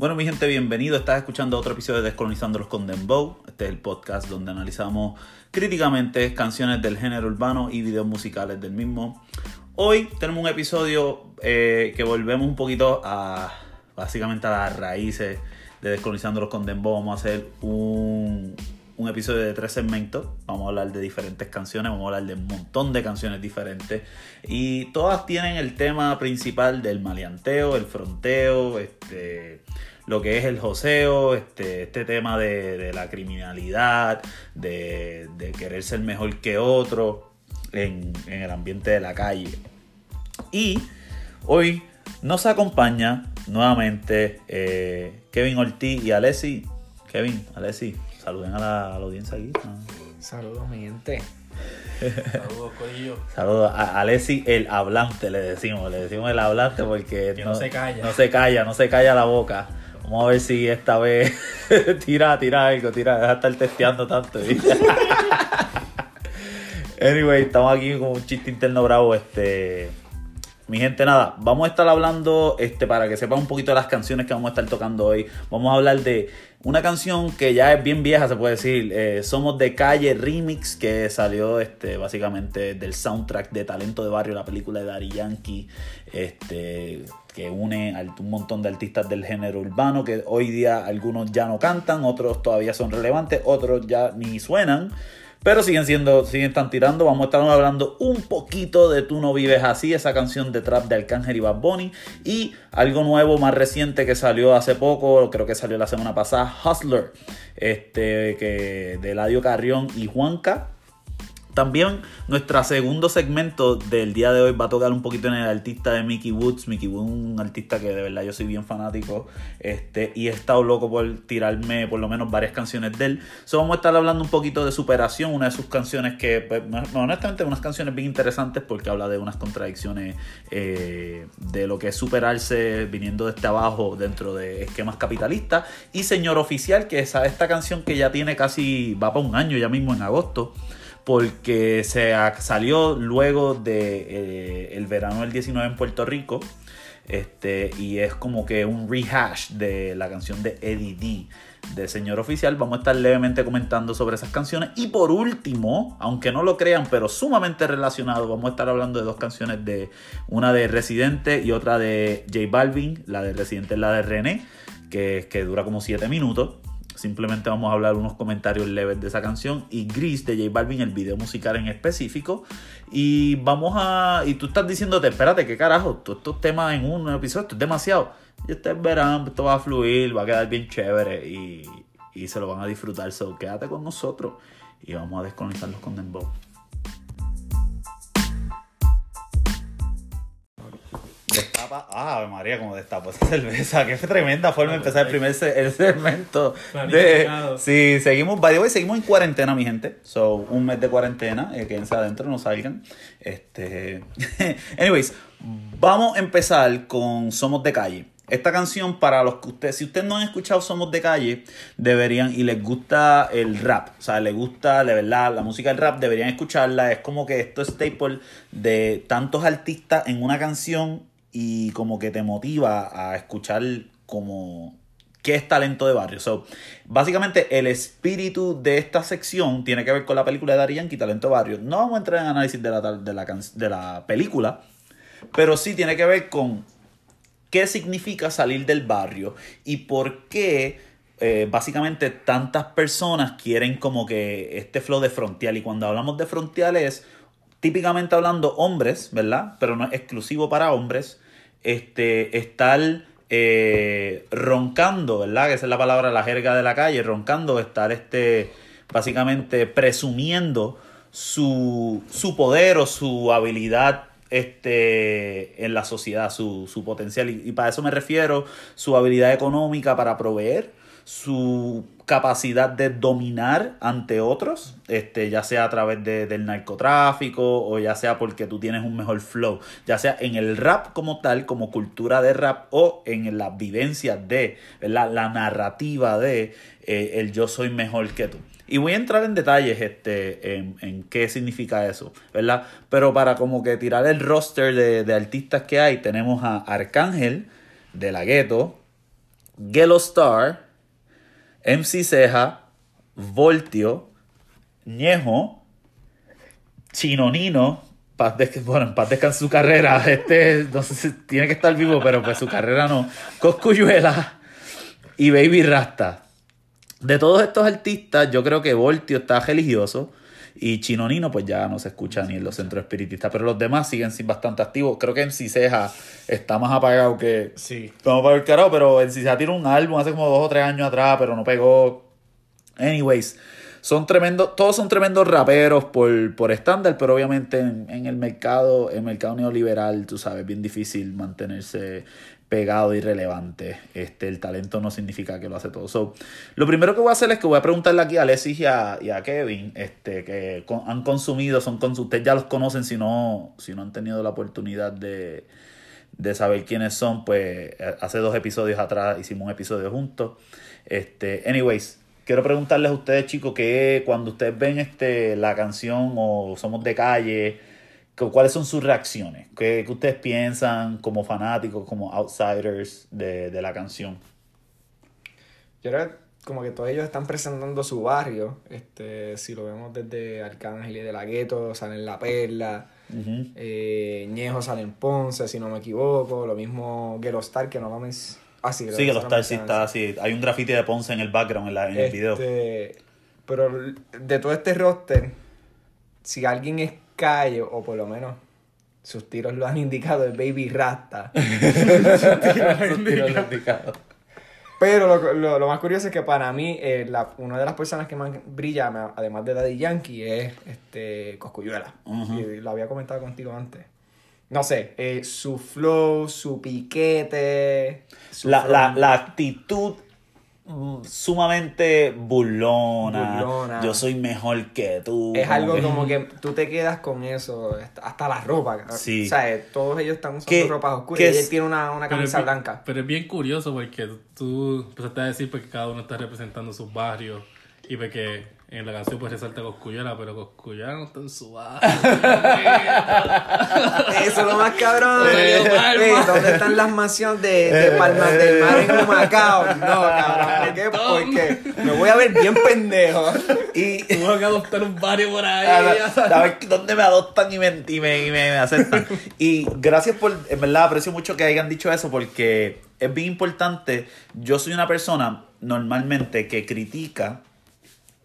Bueno, mi gente, bienvenido. Estás escuchando otro episodio de Descolonizando los con Dembow. Este es el podcast donde analizamos críticamente canciones del género urbano y videos musicales del mismo. Hoy tenemos un episodio eh, que volvemos un poquito a básicamente a las raíces de Descolonizando los con Dembow. Vamos a hacer un, un episodio de tres segmentos. Vamos a hablar de diferentes canciones, vamos a hablar de un montón de canciones diferentes. Y todas tienen el tema principal del maleanteo, el fronteo, este, lo que es el joseo, este, este tema de, la criminalidad, de, querer ser mejor que otro en, el ambiente de la calle. Y hoy nos acompaña nuevamente eh, Kevin Ortiz y Alessi. Kevin, Alessi, saluden a la, audiencia aquí. Saludos, mi gente. Saludos, Corillo. Saludos a Alessi, el hablante, le decimos. Le decimos el hablante porque no, se calla. No se calla, no se calla la boca. Vamos a ver si esta vez tira, tira algo, tira, deja de estar testeando tanto. anyway, estamos aquí con un chiste interno bravo. Este, mi gente, nada, vamos a estar hablando, este, para que sepan un poquito de las canciones que vamos a estar tocando hoy. Vamos a hablar de una canción que ya es bien vieja, se puede decir. Eh, Somos de Calle Remix, que salió este, básicamente del soundtrack de Talento de Barrio, la película de Daddy Yankee, este, que une a un montón de artistas del género urbano, que hoy día algunos ya no cantan, otros todavía son relevantes, otros ya ni suenan. Pero siguen siendo, siguen están tirando. Vamos a estar hablando un poquito de Tú no vives así, esa canción de trap de Arcángel y Bad Bunny. Y algo nuevo, más reciente que salió hace poco, creo que salió la semana pasada, Hustler, este, que de Ladio Carrión y Juanca. También nuestro segundo segmento del día de hoy va a tocar un poquito en el artista de Mickey Woods. Mickey Woods un artista que de verdad yo soy bien fanático este, y he estado loco por tirarme por lo menos varias canciones de él. So, vamos a estar hablando un poquito de Superación, una de sus canciones que, pues, honestamente, unas canciones bien interesantes porque habla de unas contradicciones eh, de lo que es superarse viniendo desde abajo dentro de esquemas capitalistas. Y Señor Oficial, que es esta canción que ya tiene casi, va para un año ya mismo en agosto porque se salió luego de eh, el verano del 19 en Puerto Rico. Este, y es como que un rehash de la canción de Eddie D de Señor Oficial. Vamos a estar levemente comentando sobre esas canciones. Y por último, aunque no lo crean, pero sumamente relacionado, vamos a estar hablando de dos canciones de una de Residente y otra de J Balvin. La de Residente es la de René, que, que dura como 7 minutos. Simplemente vamos a hablar unos comentarios leves de esa canción y Gris de J Balvin, el video musical en específico. Y vamos a. Y tú estás diciéndote, espérate, ¿qué carajo? Todos estos temas en un episodio, esto es demasiado. Y ustedes verán, esto va a fluir, va a quedar bien chévere y, y se lo van a disfrutar. So, quédate con nosotros y vamos a desconectarlos con Dembow. Destapa, ah, María, como destapó esa cerveza. Qué tremenda forma de empezar el primer el segmento. De, sí, seguimos, by the seguimos en cuarentena, mi gente. So, un mes de cuarentena, eh, quédense adentro, no salgan. Este, anyways, vamos a empezar con Somos de Calle. Esta canción, para los que ustedes, si ustedes no han escuchado Somos de Calle, deberían, y les gusta el rap, o sea, les gusta de verdad la música del rap, deberían escucharla. Es como que esto es staple de tantos artistas en una canción y como que te motiva a escuchar como qué es talento de barrio. So, básicamente el espíritu de esta sección tiene que ver con la película de Dari Yankee, Talento de Barrio. No vamos a entrar en análisis de la, de la, de la película, pero sí tiene que ver con qué significa salir del barrio y por qué eh, básicamente tantas personas quieren como que este flow de frontial. Y cuando hablamos de frontial es típicamente hablando hombres, ¿verdad? Pero no es exclusivo para hombres, este, estar eh, roncando, ¿verdad? Que esa es la palabra, la jerga de la calle, roncando, estar este, básicamente presumiendo su, su poder o su habilidad este, en la sociedad, su, su potencial. y, para eso me refiero, su habilidad económica para proveer, su capacidad de dominar ante otros, este, ya sea a través de, del narcotráfico o ya sea porque tú tienes un mejor flow, ya sea en el rap como tal, como cultura de rap o en las vivencias de, la narrativa de eh, el yo soy mejor que tú. Y voy a entrar en detalles este, en, qué significa eso, ¿verdad? Pero para como que tirar el roster de, de artistas que hay, tenemos a Arcángel de la Gueto, Gelo Star, MC Ceja, Voltio, Ñejo, Chinonino, paz des- bueno, en paz descanse su carrera, este, no sé si tiene que estar vivo, pero pues su carrera no, Coscuyuela y Baby Rasta. De todos estos artistas, yo creo que Voltio está religioso y Chinonino pues ya no se escucha ni en los centros espiritistas, pero los demás siguen sin bastante activos. Creo que MC Ceja está más apagado que, Sí. Vamos para el carajo, pero en se tiró un álbum hace como dos o tres años atrás, pero no pegó. Anyways, son tremendos, todos son tremendos raperos por, por estándar, pero obviamente en, en el mercado, el mercado neoliberal, tú sabes, bien difícil mantenerse pegado y relevante. Este, el talento no significa que lo hace todo. So, lo primero que voy a hacer es que voy a preguntarle aquí a Alexis y a, Kevin, este, que han consumido, son cons- ustedes ya los conocen si no, si no han tenido la oportunidad de, de saber quiénes son, pues eh, hace dos episodios atrás hicimos un episodio juntos. Este, anyways, quiero preguntarles a ustedes, chicos, que cuando ustedes ven este la canción o Somos de calle, ¿cuáles son sus reacciones? ¿Qué, qué ustedes piensan como fanáticos, como outsiders de, de la canción? Yo creo que como que todos ellos están presentando su barrio. Este, si lo vemos desde Arcángel y de la Gueto, salen La Perla. Ujú. eh, Ñejo sale en Ponce, si no me equivoco. Lo mismo Gelo Star, que no mames. Ah, sí, Sí, que los lo Stars sí está así. Hay un graffiti de Ponce en el background, en, la, en el video. Este, pero de todo este roster, si alguien es calle, o por lo menos sus tiros lo han indicado, es Baby Rasta. Tiros. Pero lo, lo, lo más curioso es que para mí, eh, la, una de las personas que más brilla, además de Daddy Yankee, es este Coscuyuela. Y lo había comentado contigo antes. No sé, eh, su flow, su piquete. su la, la, la actitud sumamente burlona, Burlona. Yo soy mejor que tú. Es como algo que- como que tú te quedas con eso, hasta- la ropa. Sí. O sea, eh, todos ellos están usando Que- ropas oscuras que y es- él tiene una, una Pero camisa blanca. Pero es bien curioso porque tú empezaste a decir porque cada uno está representando sus barrios y porque en la canción pues resalta Coscuyuela, pero Coscuyuela no está en su barrio. Eso es lo más cabrón. ¿Dónde están las mansiones de, de Palmas del Mar en Humacao? No, cabrón. ¿Por qué? Porque me voy a ver bien pendejo. Y vas a adoptar un barrio por ahí. a, ver dónde me adoptan y me, y me, y me- me aceptan. Y gracias por, en verdad aprecio mucho que hayan dicho eso porque es bien importante. Yo soy una persona normalmente que critica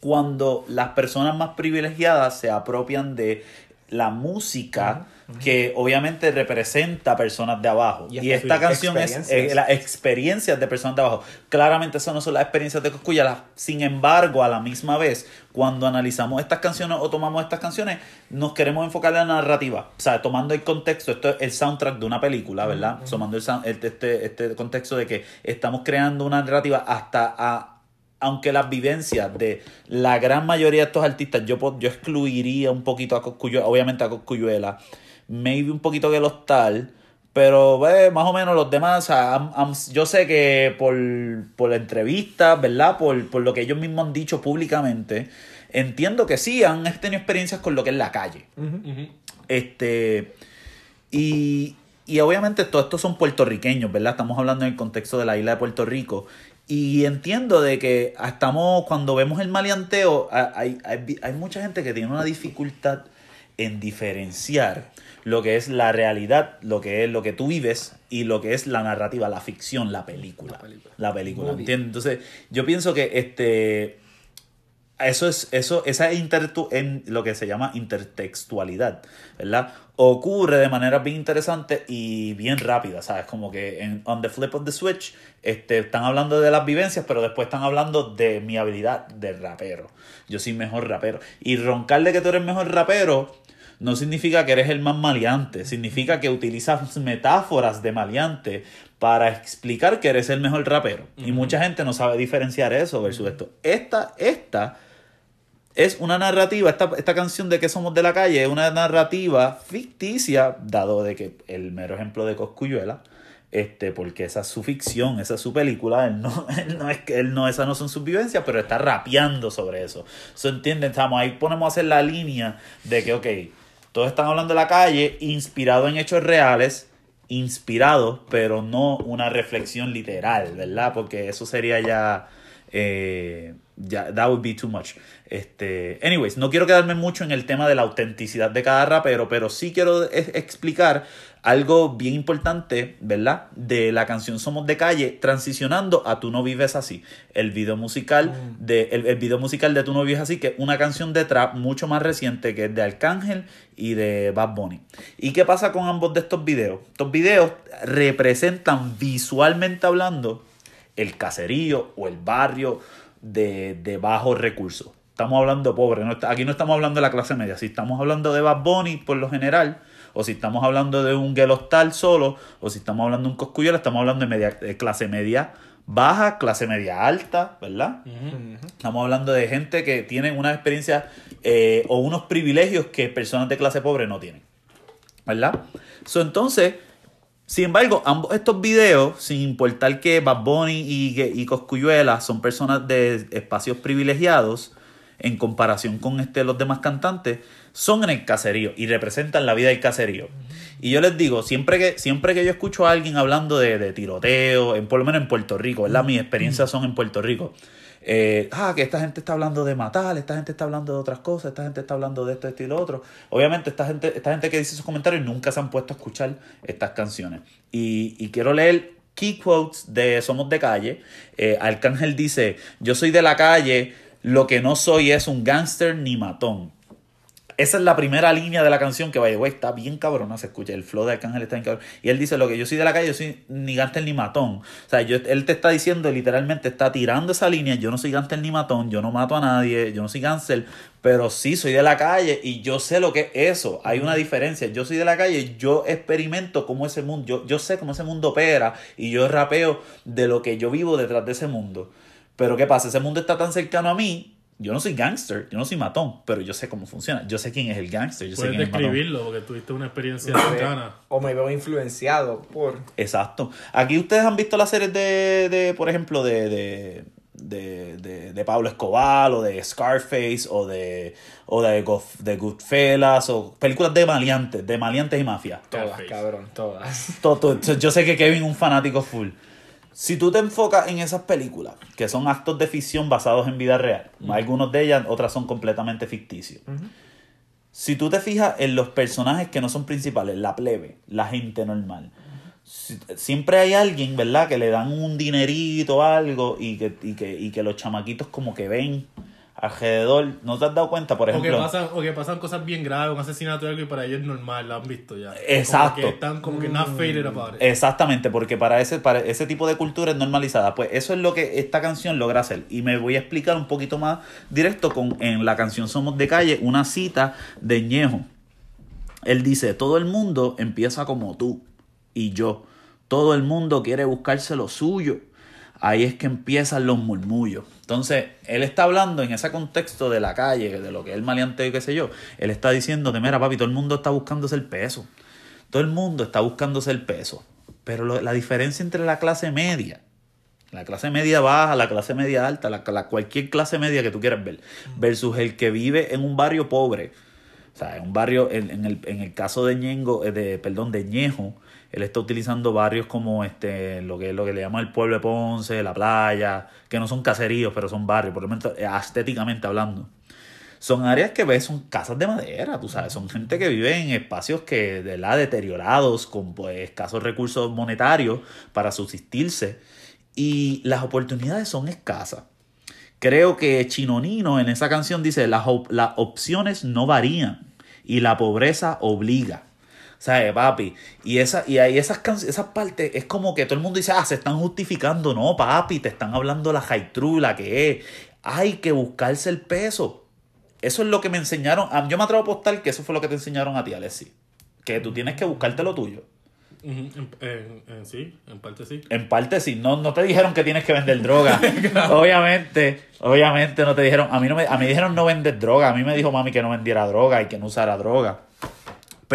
cuando las personas más privilegiadas se apropian de la música que obviamente representa a personas de abajo. Y esta canción es las experiencias de personas de abajo. Claramente eso no son las experiencias de Coscuyala. Sin embargo, a la misma vez, cuando analizamos estas canciones o tomamos estas canciones, nos queremos enfocar en la narrativa. O sea, tomando el contexto, esto es el soundtrack de una película, ¿verdad? Tomando el, el- este, este contexto de que estamos creando una narrativa hasta a aunque las vivencias de la gran mayoría de estos artistas, yo, yo excluiría un poquito a Coscuyuela, obviamente a Coscuyuela, maybe un poquito que los tal, pero eh, más o menos los demás, o sea, yo sé que por, por la entrevista, ¿verdad? Por, por lo que ellos mismos han dicho públicamente, entiendo que sí, han tenido experiencias con lo que es la calle. Este. Y, y obviamente todos estos son puertorriqueños, ¿verdad? Estamos hablando en el contexto de la isla de Puerto Rico. Y entiendo de que estamos, cuando vemos el maleanteo, hay, hay, hay mucha gente que tiene una dificultad en diferenciar lo que es la realidad, lo que es lo que tú vives y lo que es la narrativa, la ficción, la película. La película. película, Movie. ¿entiendes? Entonces, yo pienso que este eso es, eso, esa intertu en lo que se llama intertextualidad, ¿verdad? Ocurre de manera bien interesante y bien rápida, ¿sabes? Como que en On the Flip of the Switch este, están hablando de las vivencias, pero después están hablando de mi habilidad de rapero. Yo soy mejor rapero. Y roncarle que tú eres mejor rapero no significa que eres el más maleante, significa que utilizas metáforas de maleante para explicar que eres el mejor rapero. Y mucha gente no sabe diferenciar eso versus esto. Esta, esta es una narrativa, esta, esta canción de que somos de la calle es una narrativa ficticia, dado de que el mero ejemplo de Coscuyuela, este, porque esa es su ficción, esa es su película, él no, él no es que él no, esas no son sus vivencias, pero está rapeando sobre eso. ¿Se entienden? Estamos ahí ponemos a hacer la línea de que, ok, todos están hablando de la calle, inspirado en hechos reales, inspirados, pero no una reflexión literal, ¿verdad? Porque eso sería ya, eh, ya that would be too much. Este, anyways, no quiero quedarme mucho en el tema de la autenticidad de cada rapero, pero sí quiero es- explicar algo bien importante, ¿verdad? De la canción Somos de Calle, transicionando a Tú no vives así. El video musical de el, el video musical de Tú no vives así, que es una canción de trap mucho más reciente que es de Arcángel y de Bad Bunny. ¿Y qué pasa con ambos de estos videos? Estos videos representan visualmente hablando el caserío o el barrio de, de bajos recursos. Estamos hablando pobre, no aquí no estamos hablando de la clase media. Si estamos hablando de Bad Bunny por lo general, o si estamos hablando de un Gelostal solo, o si estamos hablando de un Coscuyola, estamos hablando de, media, de clase media baja, clase media alta, ¿verdad? Estamos hablando de gente que tiene una experiencia eh, o unos privilegios que personas de clase pobre no tienen. ¿Verdad? So, entonces, sin embargo, ambos estos videos, sin importar que Bad Bunny y, y Coscuyuela son personas de espacios privilegiados, en comparación con este, los demás cantantes, son en el caserío y representan la vida del caserío. Y yo les digo, siempre que, siempre que yo escucho a alguien hablando de, de tiroteo, en, por lo menos en Puerto Rico, ¿verdad? Mis experiencias son en Puerto Rico. Eh, ah, que esta gente está hablando de matar, esta gente está hablando de otras cosas, esta gente está hablando de esto, esto y lo otro. Obviamente, esta gente, esta gente que dice esos comentarios nunca se han puesto a escuchar estas canciones. Y, y quiero leer key quotes de Somos de Calle. Eh, Arcángel dice, yo soy de la calle, lo que no soy es un gángster ni matón. Esa es la primera línea de la canción que vaya, güey, está bien cabrona, se escucha. El flow de Arcángel está bien cabrón. Y él dice, lo que yo soy de la calle, yo soy ni gánster ni matón. O sea, yo, él te está diciendo, literalmente está tirando esa línea, yo no soy gánster ni matón, yo no mato a nadie, yo no soy gánster, pero sí soy de la calle y yo sé lo que es eso. Hay una diferencia. Yo soy de la calle, yo experimento cómo ese mundo, yo, yo sé cómo ese mundo opera y yo rapeo de lo que yo vivo detrás de ese mundo. Pero ¿qué pasa? Ese mundo está tan cercano a mí. Yo no soy gangster, yo no soy matón, pero yo sé cómo funciona. Yo sé quién es el gangster, yo sé Puedes quién es el matón. describirlo porque tuviste una experiencia cercana. o me veo influenciado por Exacto. Aquí ustedes han visto las series de, de por ejemplo, de, de, de, de, de Pablo Escobar o de Scarface o de, o de, Gof- de Goodfellas o películas de maleantes, de maleantes y mafia. todas, Scarface. cabrón, todas. Todo- todo- yo sé que Kevin es un fanático full. Si tú te enfocas en esas películas, que son actos de ficción basados en vida real, algunos de ellas, otras son completamente ficticios. Si tú te fijas en los personajes que no son principales, la plebe, la gente normal, si- siempre hay alguien, ¿verdad? Que le dan un dinerito o algo y que, y, que, y que los chamaquitos como que ven alrededor. ¿No te has dado cuenta, por O que, ejemplo? pasan, o que pasan cosas bien graves, un asesinato o algo y para ellos es normal, lo han visto ya. Exacto. Como que están como que not about it. Exactamente, porque para ese, para ese tipo de cultura es normalizada. Pues eso es lo que esta canción logra hacer. Y me voy a explicar un poquito más directo con en la canción Somos de Calle, una cita de Ñejo. Él dice, todo el mundo empieza como tú y yo. Todo el mundo quiere buscarse lo suyo. Ahí es que empiezan los murmullos. Entonces, él está hablando en ese contexto de la calle, de lo que es el maleanteo y qué sé yo. Él está diciendo, mira papi, todo el mundo está buscándose el peso. Todo el mundo está buscándose el peso. Pero lo- la diferencia entre la clase media, la clase media baja, la clase media alta, la, la- cualquier clase media que tú quieras ver, versus el que vive en un barrio pobre. O sea, en un barrio, en, en el, en el caso de Ñengo, eh, de, perdón, de Ñejo, él está utilizando barrios como este, lo que lo que le llaman el pueblo de Ponce, la playa, que no son caseríos, pero son barrios, por lo menos eh, estéticamente hablando. Son áreas que ves, son casas de madera, tú sabes, son gente que vive en espacios que, de la deteriorados, con pues escasos recursos monetarios para subsistirse. Y las oportunidades son escasas. Creo que Chinonino en esa canción dice, las, las opciones no varían y la pobreza obliga. ¿Sabes, papi? Y, esa, y ahí esas, esas partes es como que todo el mundo dice, ah, se están justificando. No, papi, te están hablando la high true, la que es. Hay que buscarse el peso. Eso es lo que me enseñaron. a- Yo me atrevo a apostar que eso fue lo que te enseñaron a ti, Alessi. Que tú tienes que buscarte lo tuyo. En- en- sí, en parte sí. En parte sí, no, no te dijeron que tienes que vender droga. Obviamente, obviamente no te dijeron, a mí no me, a mí dijeron no vender droga, a mí me dijo mami que no vendiera droga y que no usara droga.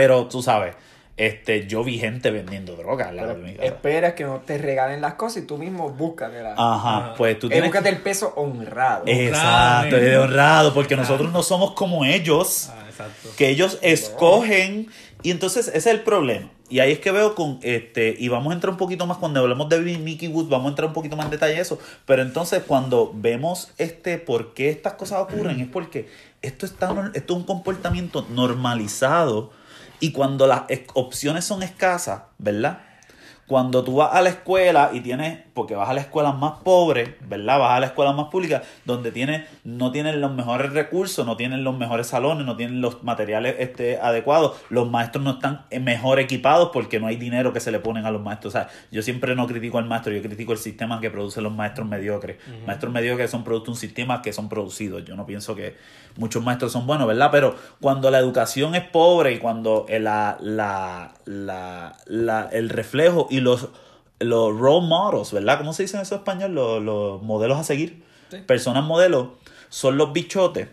Pero tú sabes, este, yo vi gente vendiendo droga al lado de mi casa. esperas que no te regalen las cosas y tú mismo búscatela. Ajá, Ajá. pues tú Eh, tienes... búscate el peso honrado. Exacto, Honrado, de honrado, porque nosotros no somos como ellos. Ah, exacto. que ellos escogen y entonces ese es el problema y ahí es que veo con este y vamos a entrar un poquito más cuando hablamos de Mickey Woods vamos a entrar un poquito más en detalle a eso pero entonces cuando vemos este por qué estas cosas ocurren es porque esto está esto es un comportamiento normalizado y cuando las es- opciones son escasas verdad cuando tú vas a la escuela y tienes, porque vas a la escuela más pobre, ¿verdad? Vas a la escuela más pública, donde tienes, no tienen los mejores recursos, no tienen los mejores salones, no tienen los materiales este, adecuados, los maestros no están eh, mejor equipados porque no hay dinero que se le ponen a los maestros. O sea, yo siempre no critico al maestro, yo critico el sistema que producen los maestros mediocres. Maestros mediocres son producto de un sistema que son producidos. Yo no pienso que muchos maestros son buenos, ¿verdad? Pero cuando la educación es pobre y cuando eh, la, la, la, la- el reflejo y los, los role models, ¿verdad? ¿Cómo se dice en eso en español? Los, los modelos a seguir. Personas modelos son los bichotes,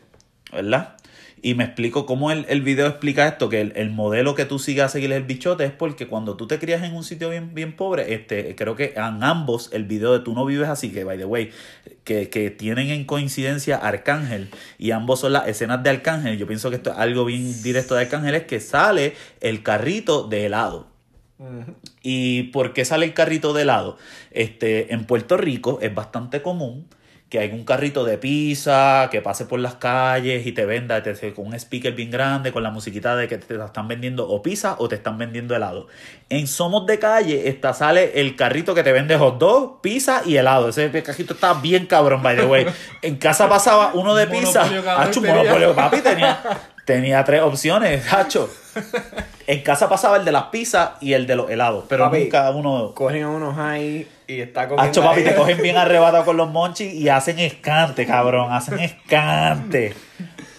¿verdad? Y me explico cómo el, el video explica esto, que el, el modelo que tú sigas a seguir es el bichote, es porque cuando tú te crías en un sitio bien, bien pobre, este, creo que en ambos el video de Tú no vives así, que by the way, que, que tienen en coincidencia Arcángel, y ambos son las escenas de Arcángel, yo pienso que esto es algo bien directo de Arcángel, es que sale el carrito de helado. ¿Y por qué sale el carrito de helado? Este, en Puerto Rico es bastante común que hay un carrito de pizza que pase por las calles y te venda te- con un speaker bien grande, con la musiquita de que te están vendiendo o pizza o te están vendiendo helado. En Somos de Calle está, sale el carrito que te vende hot dog, pizza y helado. Ese carrito está bien cabrón, by the way. En casa pasaba uno de pizza. Hacho, un tenía. monopolio, papi, tenía, tenía tres opciones, hacho. En casa pasaba el de las pizzas y el de los helados, pero Papi, nunca uno... Cogen a unos ahí y está comiendo. Hacho, papi, te cogen bien arrebatado con los monchis y hacen escante, cabrón, hacen escante.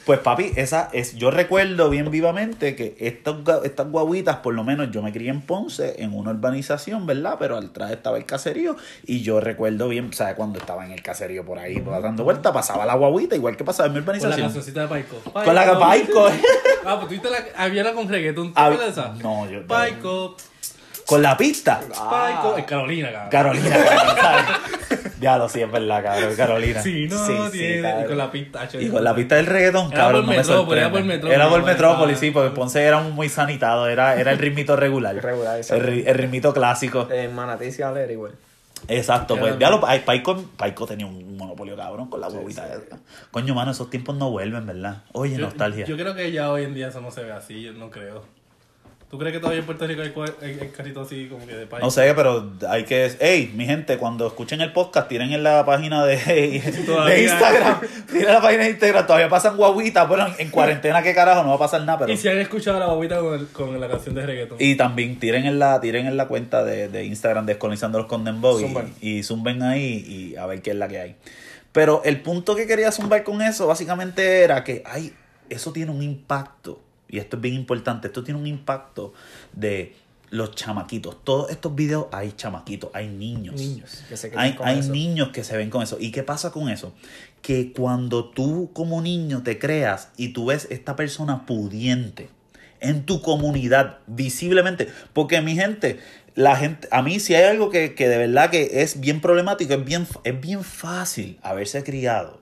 Pues papi, esa es, yo recuerdo bien vivamente que estas, estas guaguitas, por lo menos yo me crié en Ponce, en una urbanización, ¿verdad? Pero atrás estaba el caserío y yo recuerdo bien, o sea, cuando estaba en el caserío por ahí, pues, dando vuelta, pasaba la guaguita, igual que pasaba en mi Con la urbanización. cancioncita de Paico. Con la Paico. Ah, pues tuviste la. Había la con reggaetón. ¿Tú sabes esa? no, yo- Paico. Con la pista. En Carolina, cabrón. Carolina, cabrón, ¿sabes? Ya lo sí, es verdad, cabrón, Carolina. Sí, no, Sí, sí, tiene. cabrón. y con la pista. Y con la pista del reggaetón, Era cabrón, por no me sorprende. era por Metrópoli, Era por igual Metrópoli, estaba- sí, porque Ponce era muy sanitado, era, era el ritmito regular. Regular, el, el ritmito clásico. En Manatí se habla igual. Exacto, Era pues ya lo, Paico, Paico tenía un monopolio cabrón con la huevita. Coño, mano, esos tiempos no vuelven, ¿verdad? Oye, Yo- nostalgia. Yo creo que ya hoy en día eso no se ve así, yo no creo. ¿Tú crees que todavía en Puerto Rico hay, hay, hay carritos así como que de Paico? No sé, pero hay que... Ey, mi gente, cuando escuchen el podcast, tiren en la página de, Instagram. Tiren en la página de Instagram. Todavía pasan guaguitas. Bueno, en, en cuarentena, ¿qué carajo? No va a pasar nada, pero... Y si han escuchado la bobita con, el- con la canción de reggaeton. Y también tiren en la, tiren en la cuenta de, de Instagram Descolonizando los Condembo y, y zumben ahí y a ver qué es la que hay. Pero el punto que quería zumbar con eso básicamente era que hay, eso tiene un impacto, y esto es bien importante, esto tiene un impacto de los chamaquitos. Todos estos videos hay chamaquitos, hay niños. Niños que se Hay, con hay eso. niños que se ven con eso. ¿Y qué pasa con eso? Que cuando tú como niño te creas y tú ves esta persona pudiente en tu comunidad, visiblemente, porque mi gente, la gente, a mí si hay algo que, que de verdad que es bien problemático, es bien, es bien fácil haberse criado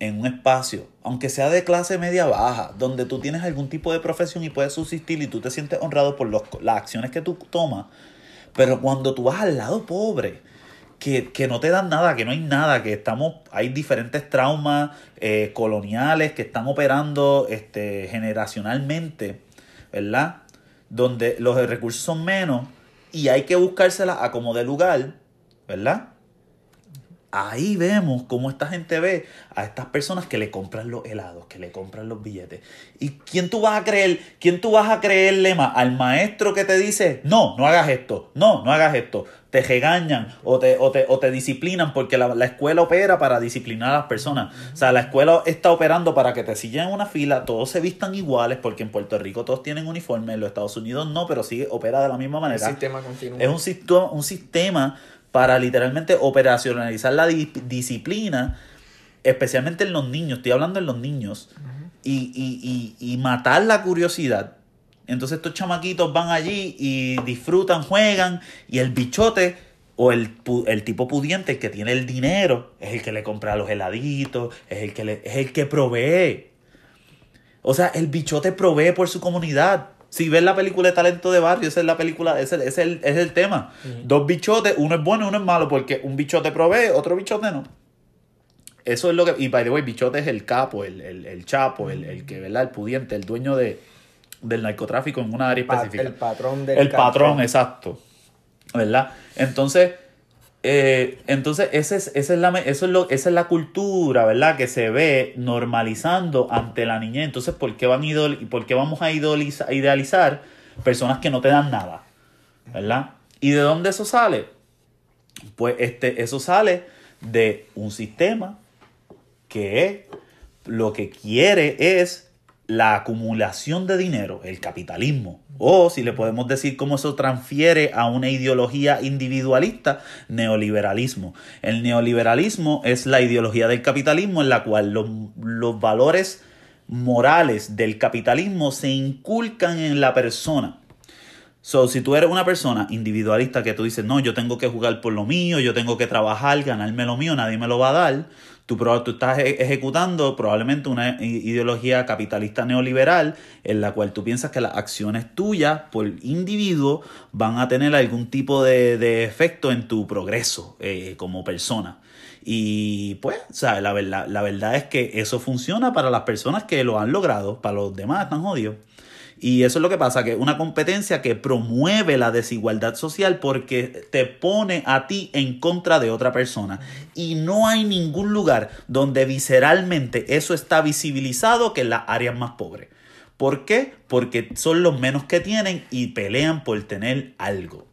en un espacio, aunque sea de clase media baja, donde tú tienes algún tipo de profesión y puedes subsistir y tú te sientes honrado por los- las acciones que tú tomas, pero cuando tú vas al lado pobre, que, que no te dan nada, que no hay nada, que estamos, hay diferentes traumas eh, coloniales que están operando este, generacionalmente, ¿verdad? Donde los recursos son menos y hay que buscárselas a como de lugar, ¿verdad? Ahí vemos cómo esta gente ve a estas personas que le compran los helados, que le compran los billetes. ¿Y quién tú vas a creer? ¿Quién tú vas a creerle más? Al maestro que te dice, no, no hagas esto, no, no hagas esto. Te regañan o te, o te, o te disciplinan porque la, la escuela opera para disciplinar a las personas. O sea, la escuela está operando para que te sigan en una fila, todos se vistan iguales porque en Puerto Rico todos tienen uniforme, en los Estados Unidos no, pero sí opera de la misma El manera. sistema continúa. Es un sistema, un sistema para literalmente operacionalizar la di- disciplina, especialmente en los niños, estoy hablando en los niños, y, y, y, y matar la curiosidad Entonces estos chamaquitos van allí y disfrutan, juegan y el bichote o el, el tipo pudiente, el que tiene el dinero, es el que le compra los heladitos, es el que, le- es el que provee. O sea, el bichote provee por su comunidad. Si ves la película de Talento de Barrio, esa es la película, ese, es, el, es el tema. Dos bichotes, uno es bueno y uno es malo, porque un bichote provee, otro bichote no. Eso es lo que. Y by the way, bichote es el capo, el, el, el chapo, el, el que, ¿verdad? El pudiente, el dueño de, del narcotráfico en una área específica. el patrón del El patrón, exacto. ¿Verdad? Entonces, eh, entonces ese es, esa, es la, eso es lo, esa es la cultura, ¿verdad? Que se ve normalizando ante la niñez. Entonces, ¿por qué, van idol- por qué vamos a idealizar personas que no te dan nada? ¿Verdad? ¿Y de dónde eso sale? Pues este, eso sale de un sistema que lo que quiere es la acumulación de dinero, el capitalismo. O si le podemos decir cómo eso transfiere a una ideología individualista, neoliberalismo. El neoliberalismo es la ideología del capitalismo en la cual los, los valores morales del capitalismo se inculcan en la persona. So, si tú eres una persona individualista que tú dices, no, yo tengo que jugar por lo mío, yo tengo que trabajar, ganarme lo mío, nadie me lo va a dar, tú, tú estás e- ejecutando probablemente una ideología capitalista neoliberal en la cual tú piensas que las acciones tuyas por individuo van a tener algún tipo de, de efecto en tu progreso eh, como persona. Y pues, la verdad, la verdad es que eso funciona para las personas que lo han logrado, para los demás están jodidos. Y eso es lo que pasa, que es una competencia que promueve la desigualdad social porque te pone a ti en contra de otra persona. Y no hay ningún lugar donde visceralmente eso está visibilizado que en las áreas más pobres. ¿Por qué? Porque son los menos que tienen y pelean por tener algo.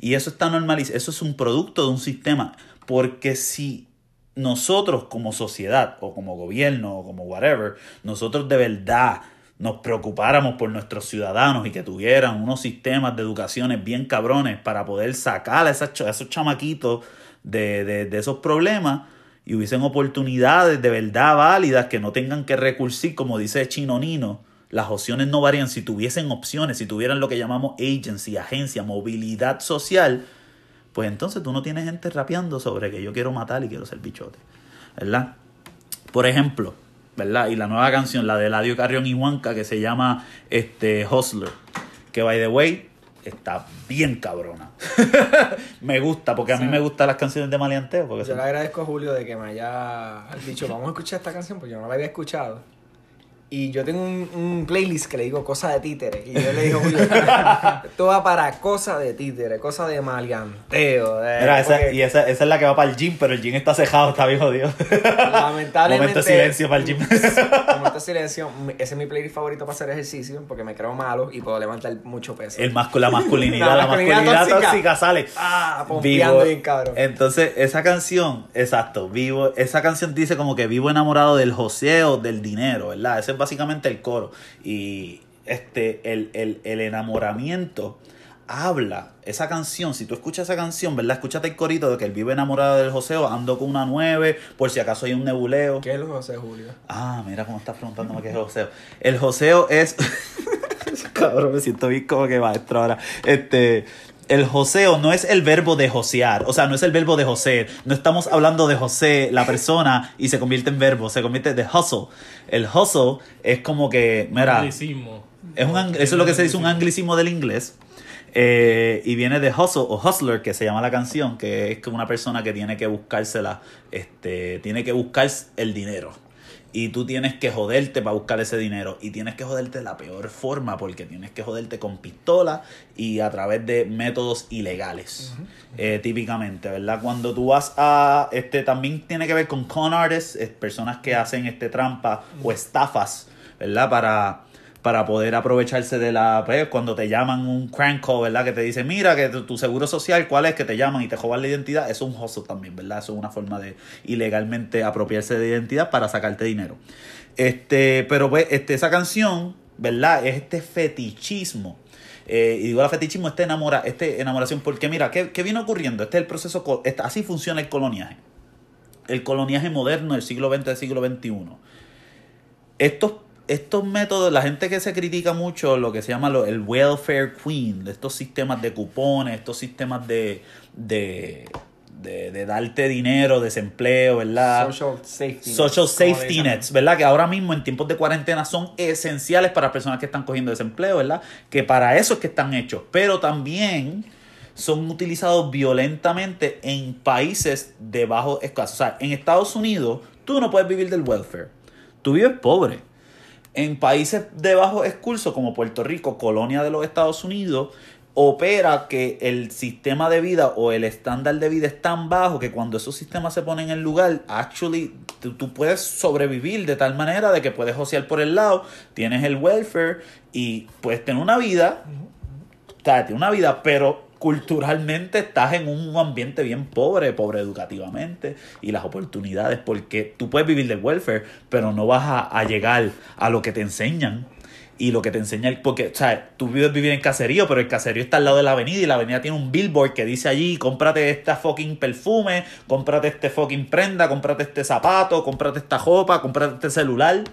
Y eso está normalizado, eso es un producto de un sistema. Porque si nosotros como sociedad o como gobierno o como whatever, nosotros de verdad nos preocupáramos por nuestros ciudadanos y que tuvieran unos sistemas de educaciones bien cabrones para poder sacar a, esos chamaquitos de esos problemas y hubiesen oportunidades de verdad válidas que no tengan que recursir, como dice Chino Nino. Las opciones no varían. Si tuviesen opciones, si tuvieran lo que llamamos agency, agencia, movilidad social, pues entonces tú no tienes gente rapeando sobre que yo quiero matar y quiero ser bichote. ¿Verdad? Por ejemplo, ¿verdad? Y la nueva canción, la de Eladio Carrión y Juanca, que se llama este, Hustler. Que, by the way, está bien cabrona. me gusta, porque a mí Sí. me gustan las canciones de Maleanteo. Porque Yo son- le agradezco a Julio de que me haya dicho, vamos a escuchar esta canción, porque yo no la había escuchado. Y yo tengo un, un playlist que le digo cosa de títere. Y yo le digo, Julio, esto va para cosa de títere, cosa de maleanteo. de- Mira, esa, porque y esa, esa es la que va para el gym, pero el gym está cejado, está bien jodido. lamentablemente. Momento de silencio para el gym. Momento de silencio. Ese es mi playlist favorito para hacer ejercicio, porque me creo malo y puedo levantar mucho peso. El mascu- la masculinidad, La la masculinidad masculinidad tóxica. tóxica. sale. Ah, pompeando bien cabrón. Entonces, esa canción, exacto, vivo, esa canción dice como que vivo enamorado del joseo del dinero, ¿verdad? Ese es básicamente el coro. Y este, el, el, el enamoramiento habla, esa canción, si tú escuchas esa canción, ¿verdad? Escúchate el corito de que él vive enamorado del joseo, ando con una nueve, por si acaso hay un nebuleo. ¿Qué es lo que hace Julio? Ah, mira cómo estás preguntándome qué es el joseo. El joseo es. Cabrón, me siento bien como que maestro ahora. Este. El joseo no es el verbo de josear, o sea, no es el verbo de josear. No estamos hablando de José, la persona, y se convierte en verbo, se convierte de hustle. El hustle es como que, mira, Anglicismo. es un, eso es lo que se dice un anglicismo del inglés. Eh, y viene de hustle o hustler, que se llama la canción, que es como una persona que tiene que buscársela, este, tiene que buscar el dinero. Y tú tienes que joderte para buscar ese dinero. Y tienes que joderte de la peor forma, porque tienes que joderte con pistola y a través de métodos ilegales. eh, típicamente, ¿verdad? Cuando tú vas a. Este también tiene que ver con con artists, personas que hacen este trampa o estafas, ¿verdad? Para para poder aprovecharse de la pues, cuando te llaman un crank ¿verdad? Que te dice, mira, que tu, seguro social, ¿cuál es? Que te llaman y te jodan la identidad. Eso es un hustle también, ¿verdad? Eso es una forma de ilegalmente apropiarse de identidad para sacarte dinero. Este, pero pues, este, esa canción, ¿verdad? Es este fetichismo. Eh, y digo la fetichismo, este, enamora, este enamoración, porque mira, ¿qué, qué viene ocurriendo? Este es el proceso, este- así funciona el coloniaje. El coloniaje moderno del siglo XX, del siglo XXI estos, estos métodos, la gente que se critica mucho lo que se llama lo- el welfare queen, estos sistemas de cupones, estos sistemas de, de, de, de darte dinero, desempleo, ¿verdad? Social safety. Social safety nets, ¿verdad? Que ahora mismo en tiempos de cuarentena son esenciales para personas que están cogiendo desempleo, ¿verdad? Que para eso es que están hechos. Pero también son utilizados violentamente en países de bajo escaso. O sea, en Estados Unidos tú no puedes vivir del welfare. Tú vives pobre. En países de bajo excurso como Puerto Rico, colonia de los Estados Unidos, opera que el sistema de vida o el estándar de vida es tan bajo que cuando esos sistemas se ponen en lugar, actually tú, tú puedes sobrevivir de tal manera de que puedes josear por el lado, tienes el welfare y puedes tener una vida, o sea, tienes una vida, pero culturalmente estás en un ambiente bien pobre, pobre educativamente y las oportunidades, porque tú puedes vivir del welfare, pero no vas a, llegar a lo que te enseñan. Y lo que te enseñan, porque, o sea, tú vives vivir en caserío, pero el caserío está al lado de la avenida y la avenida tiene un billboard que dice allí, cómprate esta fucking perfume, cómprate este fucking prenda, cómprate este zapato, cómprate esta ropa, cómprate este celular.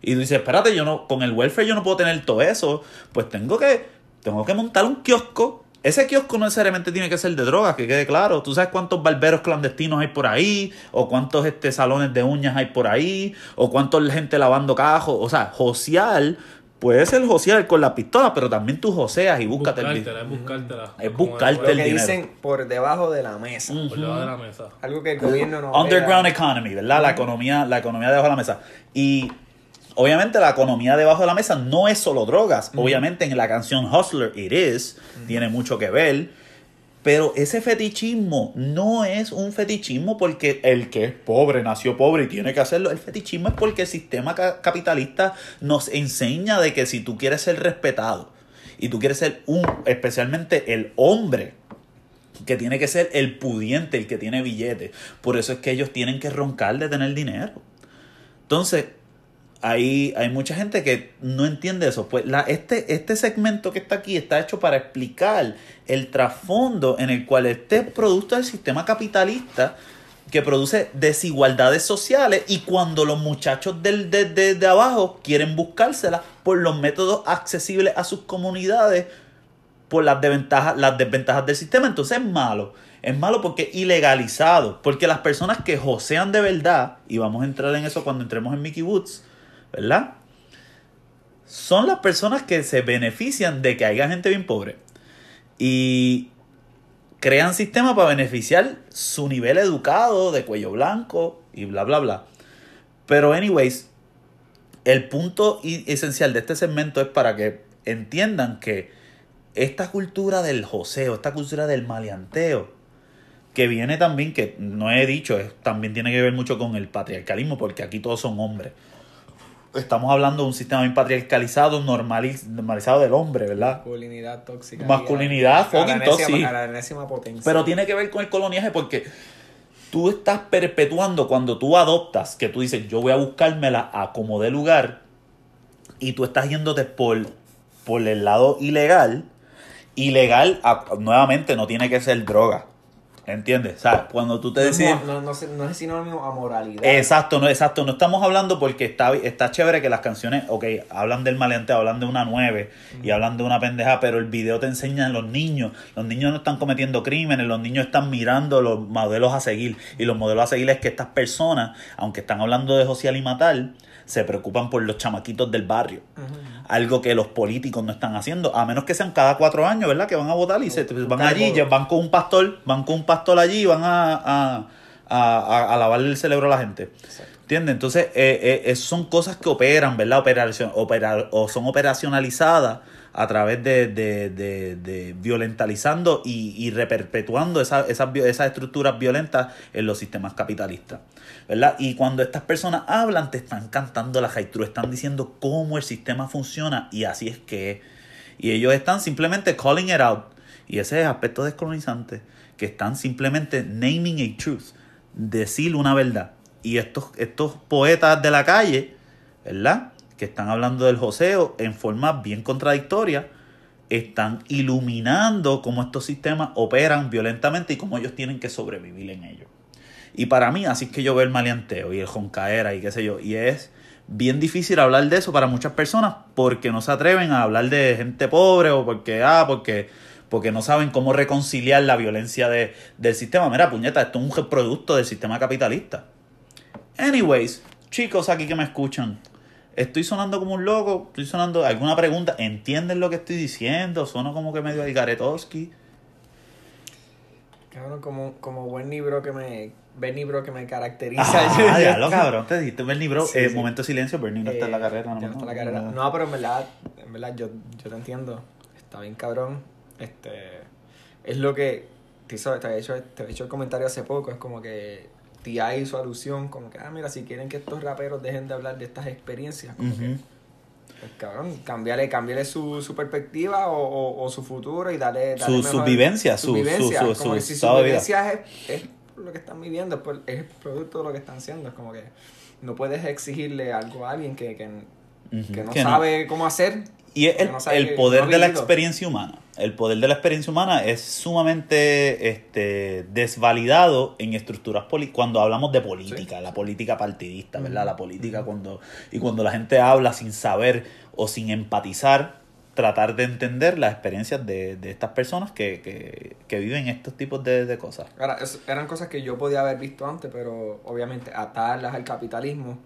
Y tú dices, espérate, yo no, con el welfare yo no puedo tener todo eso. Pues tengo que, tengo que montar un kiosco. Ese kiosco no necesariamente tiene que ser de drogas, que quede claro. Tú sabes cuántos barberos clandestinos hay por ahí, o cuántos este, salones de uñas hay por ahí, o cuántos gente lavando cajos. O sea, josear puede ser josear con la pistola, pero también tú joseas y búscate el Buscártela, es buscártela. Es buscarte Lo el que dinero. dicen por debajo de la mesa. Por debajo de la mesa. Algo que el gobierno no. Underground vea. economy, ¿verdad? La economía, la economía debajo de la mesa. Y obviamente la economía debajo de la mesa no es solo drogas. Obviamente en la canción Hustler It Is tiene mucho que ver. Pero ese fetichismo no es un fetichismo porque el que es pobre nació pobre y tiene que hacerlo. El fetichismo es porque el sistema ca- capitalista nos enseña de que si tú quieres ser respetado y tú quieres ser un, especialmente el hombre, que tiene que ser el pudiente, el que tiene billete. Por eso es que ellos tienen que roncar de tener dinero. Entonces, hay, hay mucha gente que no entiende eso. Pues la, este, este segmento que está aquí está hecho para explicar el trasfondo en el cual este producto del sistema capitalista que produce desigualdades sociales y cuando los muchachos del, de, de- de abajo quieren buscárselas por los métodos accesibles a sus comunidades, por las desventajas, las desventajas del sistema, entonces es malo. Es malo porque es ilegalizado. Porque las personas que josean de verdad, y vamos a entrar en eso cuando entremos en Mickey Woods, ¿verdad? Son las personas que se benefician de que haya gente bien pobre. Y crean sistemas para beneficiar su nivel educado de cuello blanco y bla, bla, bla. Pero, anyways, el punto esencial de este segmento es para que entiendan que esta cultura del joseo, esta cultura del maleanteo, que viene también, que no he dicho, también tiene que ver mucho con el patriarcalismo, porque aquí todos son hombres. Estamos hablando de un sistema bien patriarcalizado, normaliz- normalizado del hombre, ¿verdad? Masculinidad tóxica. Masculinidad fucking tóxica. A la enésima potencia. Pero tiene que ver con el coloniaje porque tú estás perpetuando cuando tú adoptas, que tú dices, yo voy a buscármela a como de lugar, y tú estás yéndote por, por el lado ilegal. Ilegal, a- nuevamente, no tiene que ser droga. ¿Entiendes? O sea, cuando tú te no, decides... no, no, no es sinónimo a moralidad. Exacto, no, exacto. No estamos hablando porque está, está chévere que las canciones, ok, hablan del maleanteo, hablan de una nueve y hablan de una pendeja, pero el video te enseña a los niños. Los niños no están cometiendo crímenes, los niños están mirando los modelos a seguir. Y los modelos a seguir es que estas personas, aunque están hablando de social y matar, se preocupan por los chamaquitos del barrio. Algo que los políticos no están haciendo, a menos que sean cada cuatro años, ¿verdad? Que van a votar y se, van allí, van con un pastor, van con un pastor allí y van a, a, a, a- lavarle el cerebro a la gente. ¿Entiendes? Entonces, eh, eh, son cosas que operan, ¿verdad? Operacion, opera- o son operacionalizadas a través de, de, de, de violentalizando y, y reperpetuando esa- esas, esas estructuras violentas en los sistemas capitalistas. ¿Verdad? Y cuando estas personas hablan, te están cantando la true, están diciendo cómo el sistema funciona y así es que. Y ellos están simplemente calling it out. Y ese es el aspecto descolonizante, que están simplemente naming a truth, decir una verdad. Y estos, estos poetas de la calle, ¿verdad? Que están hablando del joseo en forma bien contradictoria, están iluminando cómo estos sistemas operan violentamente y cómo ellos tienen que sobrevivir en ellos. Y para mí, así es que yo veo el maleanteo y el joncaera y qué sé yo. Y es bien difícil hablar de eso para muchas personas porque no se atreven a hablar de gente pobre o porque, ah, porque, porque no saben cómo reconciliar la violencia de, del sistema. Mira, puñeta, esto es un producto del sistema capitalista. Anyways, chicos aquí que me escuchan, estoy sonando como un loco, estoy sonando alguna pregunta, ¿entienden lo que estoy diciendo? Sueno como que medio Algaretowski. Cabrón, como, como buen libro que me. Bernie Bro que me caracteriza. Ah, ya lo cabrón, te dijiste Bernie Bro. Sí, eh, sí. Momento de silencio, Bernie no está en la Eh, carrera. No, no está en la carrera. no. No, pero en verdad, en verdad yo, yo te entiendo. Está bien cabrón. Este es lo que te hizo, te había hecho, te había hecho el comentario hace poco, es como que T.I. hizo alusión, como que, ah, mira, si quieren que estos raperos dejen de hablar de estas experiencias, como que. Pues, cabrón, cambiarle, cambiarle su, su perspectiva o, o, o su futuro y darle, darle Su- su vivencia, su- vivencia. su- su- como su que si su vivencia es, es lo que están viviendo, es, es producto de lo que están haciendo, es como que no puedes exigirle algo a alguien que, que, Ujú. que no Que no. sabe cómo hacer. Y es el, no el poder no de la experiencia humana. El poder de la experiencia humana es sumamente este, desvalidado en estructuras políticas. Cuando hablamos de política, la política partidista, ¿verdad? La política cuando... Y cuando la gente habla sin saber o sin empatizar, tratar de entender las experiencias de, de estas personas que, que, que viven estos tipos de, de cosas. Ahora, es- eran cosas que yo podía haber visto antes, pero obviamente atarlas al capitalismo,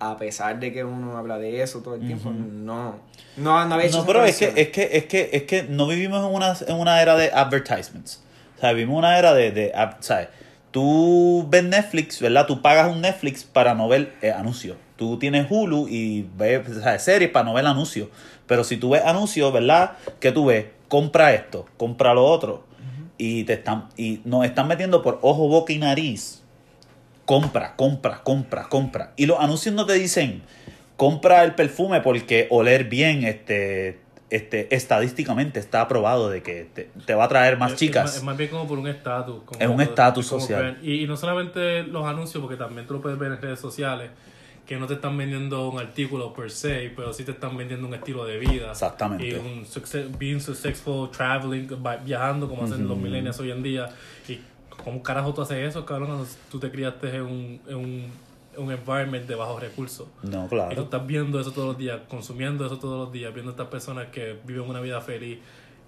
a pesar de que uno habla de eso todo el tiempo, no, no, no había hecho No, pero es que, es que, es que, es que no vivimos en una, en una era de advertisements. O sea, vivimos en una era de, de ¿sabes? Tú ves Netflix, ¿verdad? Tú pagas un Netflix para no ver eh, anuncios. Tú tienes Hulu y ves ¿sabes? series para no ver anuncios. Pero si tú ves anuncios, ¿verdad? Que tú ves, compra esto, compra lo otro. Y te están, y nos están metiendo por ojo, boca y nariz. Compra, compra, compra, compra. Y los anuncios no te dicen, compra el perfume porque oler bien, este, este, estadísticamente está aprobado de que te, te va a traer más Es- chicas. Es más, es más bien como por un estatus. Es un estatus social. que- y, y no solamente los anuncios, porque también tú lo puedes ver en redes sociales, que no te están vendiendo un artículo per se, pero sí te están vendiendo un estilo de vida. Exactamente. Y un success, being successful, traveling, viajando como hacen los millennials hoy en día. Y ¿cómo carajo tú haces eso, cabrón? cuando Tú te criaste en un, en un, en un environment de bajos recursos. No, Y tú claro. estás viendo eso todos los días, consumiendo eso todos los días, viendo estas personas que viven una vida feliz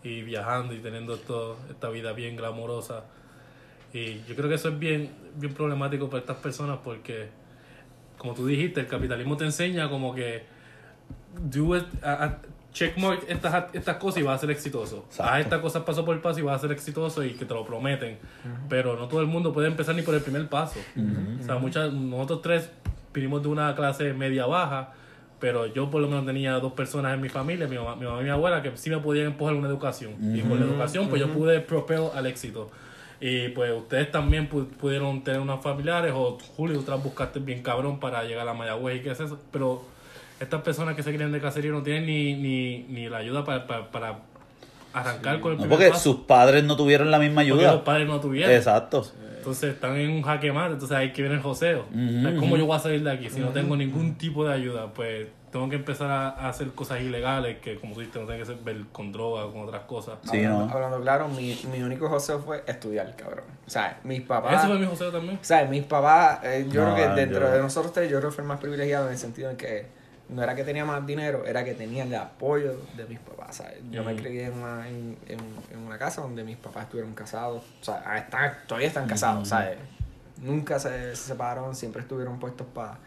y viajando y teniendo esto, esta vida bien glamorosa. Y yo creo que eso es bien, bien problemático para estas personas porque, como tú dijiste, el capitalismo te enseña como que do it, a- a- checkmark estas, estas cosas y vas a ser exitoso. Exacto. Haz estas cosas paso por paso y vas a ser exitoso y que te lo prometen. Pero no todo el mundo puede empezar ni por el primer paso. O sea, muchas, nosotros tres vinimos de una clase media baja, pero yo por lo menos tenía dos personas en mi familia, mi mamá, mi mamá y mi abuela, que sí me podían empujar una educación. Y por la educación, pues yo pude propel al éxito. Y pues ustedes también pu- pudieron tener unos familiares, o Julio, tú buscaste bien cabrón para llegar a Mayagüez y qué es eso. Pero estas personas que se creen de caserío no tienen ni, ni, ni la ayuda para, para, para arrancar con el No, porque paso, sus padres no tuvieron la misma porque los ayuda. padres no tuvieron. Exacto. Entonces están en un jaque mate, entonces ahí que viene el joseo. O sea, ¿Cómo yo voy a salir de aquí si no tengo ningún tipo de ayuda? Pues tengo que empezar a, a hacer cosas ilegales que, como tú dijiste, no tengo que ser, ver con droga o con otras cosas. Sí, hablando, ¿no? hablando claro, mi, mi único joseo fue estudiar, cabrón. O sea, mis papás... Ese fue mi joseo también. O sea, mis papás, eh, yo No, creo que dentro yo- de nosotros tres, yo creo que fue el más privilegiado en el sentido en que no era que tenía más dinero, era que tenía el apoyo de mis papás. ¿sabes? Yo me Ujú. crié en una, en, en, en una casa donde mis papás estuvieron casados, o sea, ah, están- todavía están casados, ¿sabes? Nunca se, se separaron, siempre estuvieron puestos para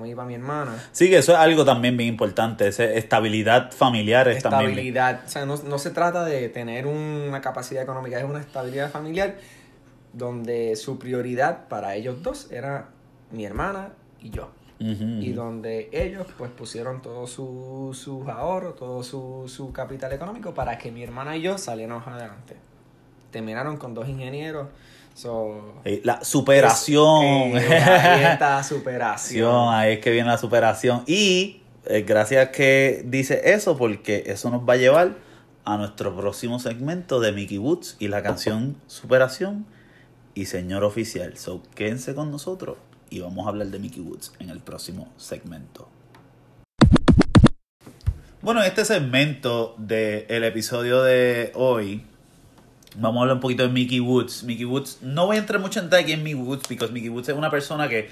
mí y para mi hermana. Sí, que eso es algo también bien importante. Esa estabilidad familiar es también. estabilidad. O sea, no, no se trata de tener una capacidad económica, es una estabilidad familiar donde su prioridad para ellos dos era mi hermana y yo. Y donde ellos pues pusieron todos su- sus ahorros, todo su, su capital económico para que mi hermana y yo saliéramos adelante. Terminaron con dos ingenieros. So, Eh, La superación. Eh, ahí está superación. Ahí es que viene la superación. Y eh, gracias que dice eso, porque eso nos va a llevar a nuestro próximo segmento de Mickey Woods y la canción Superación y Señor Oficial. So, quédense con nosotros y vamos a hablar de Mickey Woods en el próximo segmento. Bueno, en este segmento del episodio de hoy, vamos a hablar un poquito de Mickey Woods. Mickey Woods, no voy a entrar mucho en detalle en Mickey Woods, porque Mickey Woods es una persona que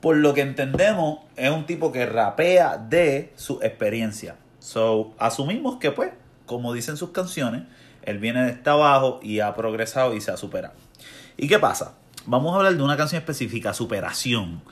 por lo que entendemos, es un tipo que rapea de su experiencia. So, asumimos que, pues, como dicen sus canciones, él viene de este abajo y ha progresado y se ha superado. ¿Y qué pasa? Vamos a hablar de una canción específica, Superación.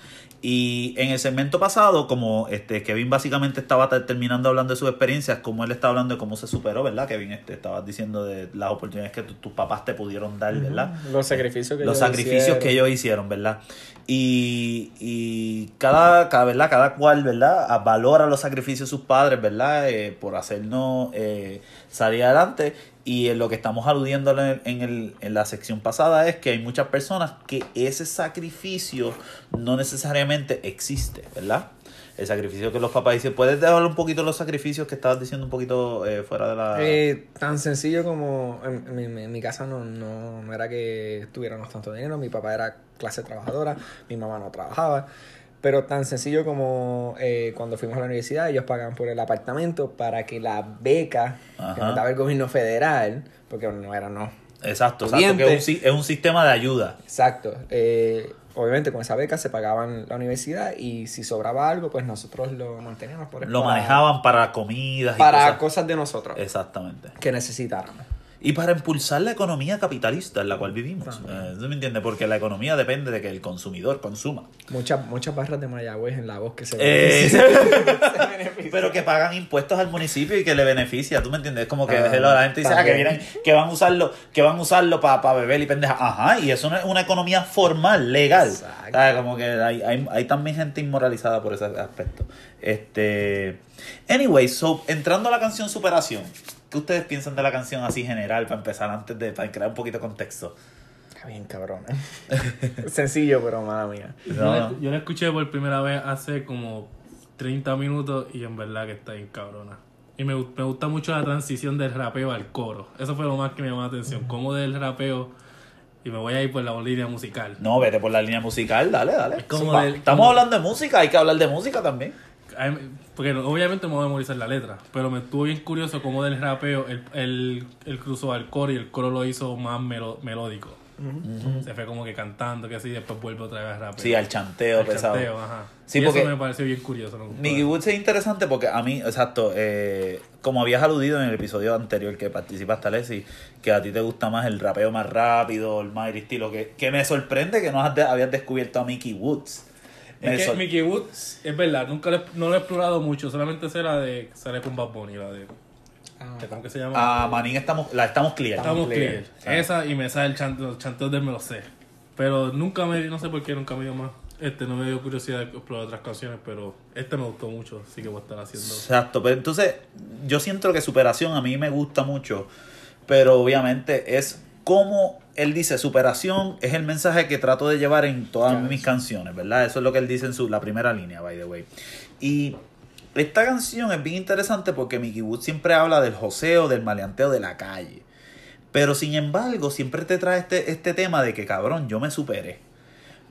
Y en el segmento pasado, como este Kevin básicamente estaba terminando hablando de sus experiencias, como él estaba hablando de cómo se superó, ¿verdad? Kevin, este, estabas diciendo de las oportunidades que tus papás te pudieron dar, ¿verdad? Los sacrificios que Los ellos sacrificios hicieron. que ellos hicieron, ¿verdad? Y, y cada, cada, ¿verdad? cada cual, ¿verdad? Valora los sacrificios de sus padres, ¿verdad? Eh, por hacernos eh, salir adelante. Y en lo que estamos aludiendo en, en, el, en la sección pasada es que hay muchas personas que ese sacrificio no necesariamente existe, ¿verdad? El sacrificio que los papás dicen. ¿Puedes dejar un poquito los sacrificios que estabas diciendo un poquito eh, fuera de la... Eh, tan sencillo como en, en mi- casa no, no, no era que tuviéramos tanto dinero, mi papá era clase trabajadora, mi mamá no trabajaba, pero tan sencillo como eh, cuando fuimos a la universidad ellos pagaban por el apartamento para que la beca que nos daba el gobierno federal, porque no era no. Exacto, exacto, que es un, es un sistema de ayuda. Exacto. eh, obviamente con esa beca se pagaban la universidad y si sobraba algo, pues nosotros lo manteníamos por Lo para- manejaban para comidas y para cosas. cosas de nosotros Exactamente. que necesitáramos. Y para impulsar la economía capitalista en la cual vivimos. Eh, ¿tú me entiendes? Porque la economía depende de que el consumidor consuma. Muchas, muchas barras de Mayagüez en la voz que se Eh, pero que pagan impuestos al municipio y que le beneficia, ¿tú me entiendes? Es como que Ah, la gente dice, ah, que también. vienen, que van a usarlo, que van a usarlo para beber y pendeja. Ajá, y eso no es una economía formal, legal. Exacto. ¿Sabes? Como que hay, hay, hay también gente inmoralizada por ese aspecto. Este. Anyway, so, entrando a la canción Superación, ¿qué ustedes piensan de la canción así general para empezar antes de para crear un poquito de contexto? Está bien, cabrón. ¿eh? Sencillo, pero mala mía. Yo, No. la, yo la escuché por primera vez hace como 30 minutos y en verdad que está bien cabrona. Y me, me gusta mucho la transición del rapeo al coro. Eso fue lo más que me llamó la atención. Como del rapeo, y me voy a ir por la línea musical. No, vete por la línea musical, dale, dale. Es como del- Estamos como- hablando de música, hay que hablar de música también. Porque obviamente me voy a memorizar la letra, pero me estuvo bien curioso cómo del rapeo el, el, el cruzó al coro y el coro lo hizo más melo- melódico. Se fue como que cantando, que así, y después vuelve otra vez a rapeo. Sí, al chanteo Al pesado. chanteo, ajá. Sí, y porque- eso me pareció bien curioso. gustó. Mickey Woods es interesante porque a mí, exacto, eh, como habías aludido en el episodio anterior que participaste, Alessi, que a ti te gusta más el rapeo más rápido, el más estilo, que, que me sorprende que no has de- habías descubierto a Mickey Woods. Es que Mickey Woods, es verdad, nunca lo, he- no lo he explorado mucho, solamente sé la de que sale con Bad Bunny, la de... que ¿Cómo que se llama? A Manín estamos, la estamos clear. Estamos clear. clear. Esa y me sale el chante, los chanteos del me lo sé. Pero nunca me, no sé por qué nunca me dio más. Este no me dio curiosidad de explorar otras canciones, pero este me gustó mucho, así que voy a estar haciendo. Exacto, pero entonces yo siento que superación a mí me gusta mucho, pero obviamente es como él dice, superación es el mensaje que trato de llevar en todas Claro. mis canciones, ¿verdad? Eso es lo que él dice en su, la primera línea, by the way. Y esta canción es bien interesante porque Mickey Wood siempre habla del joseo, del maleanteo de la calle. Pero sin embargo, siempre te trae este, este tema de que, cabrón, yo me superé.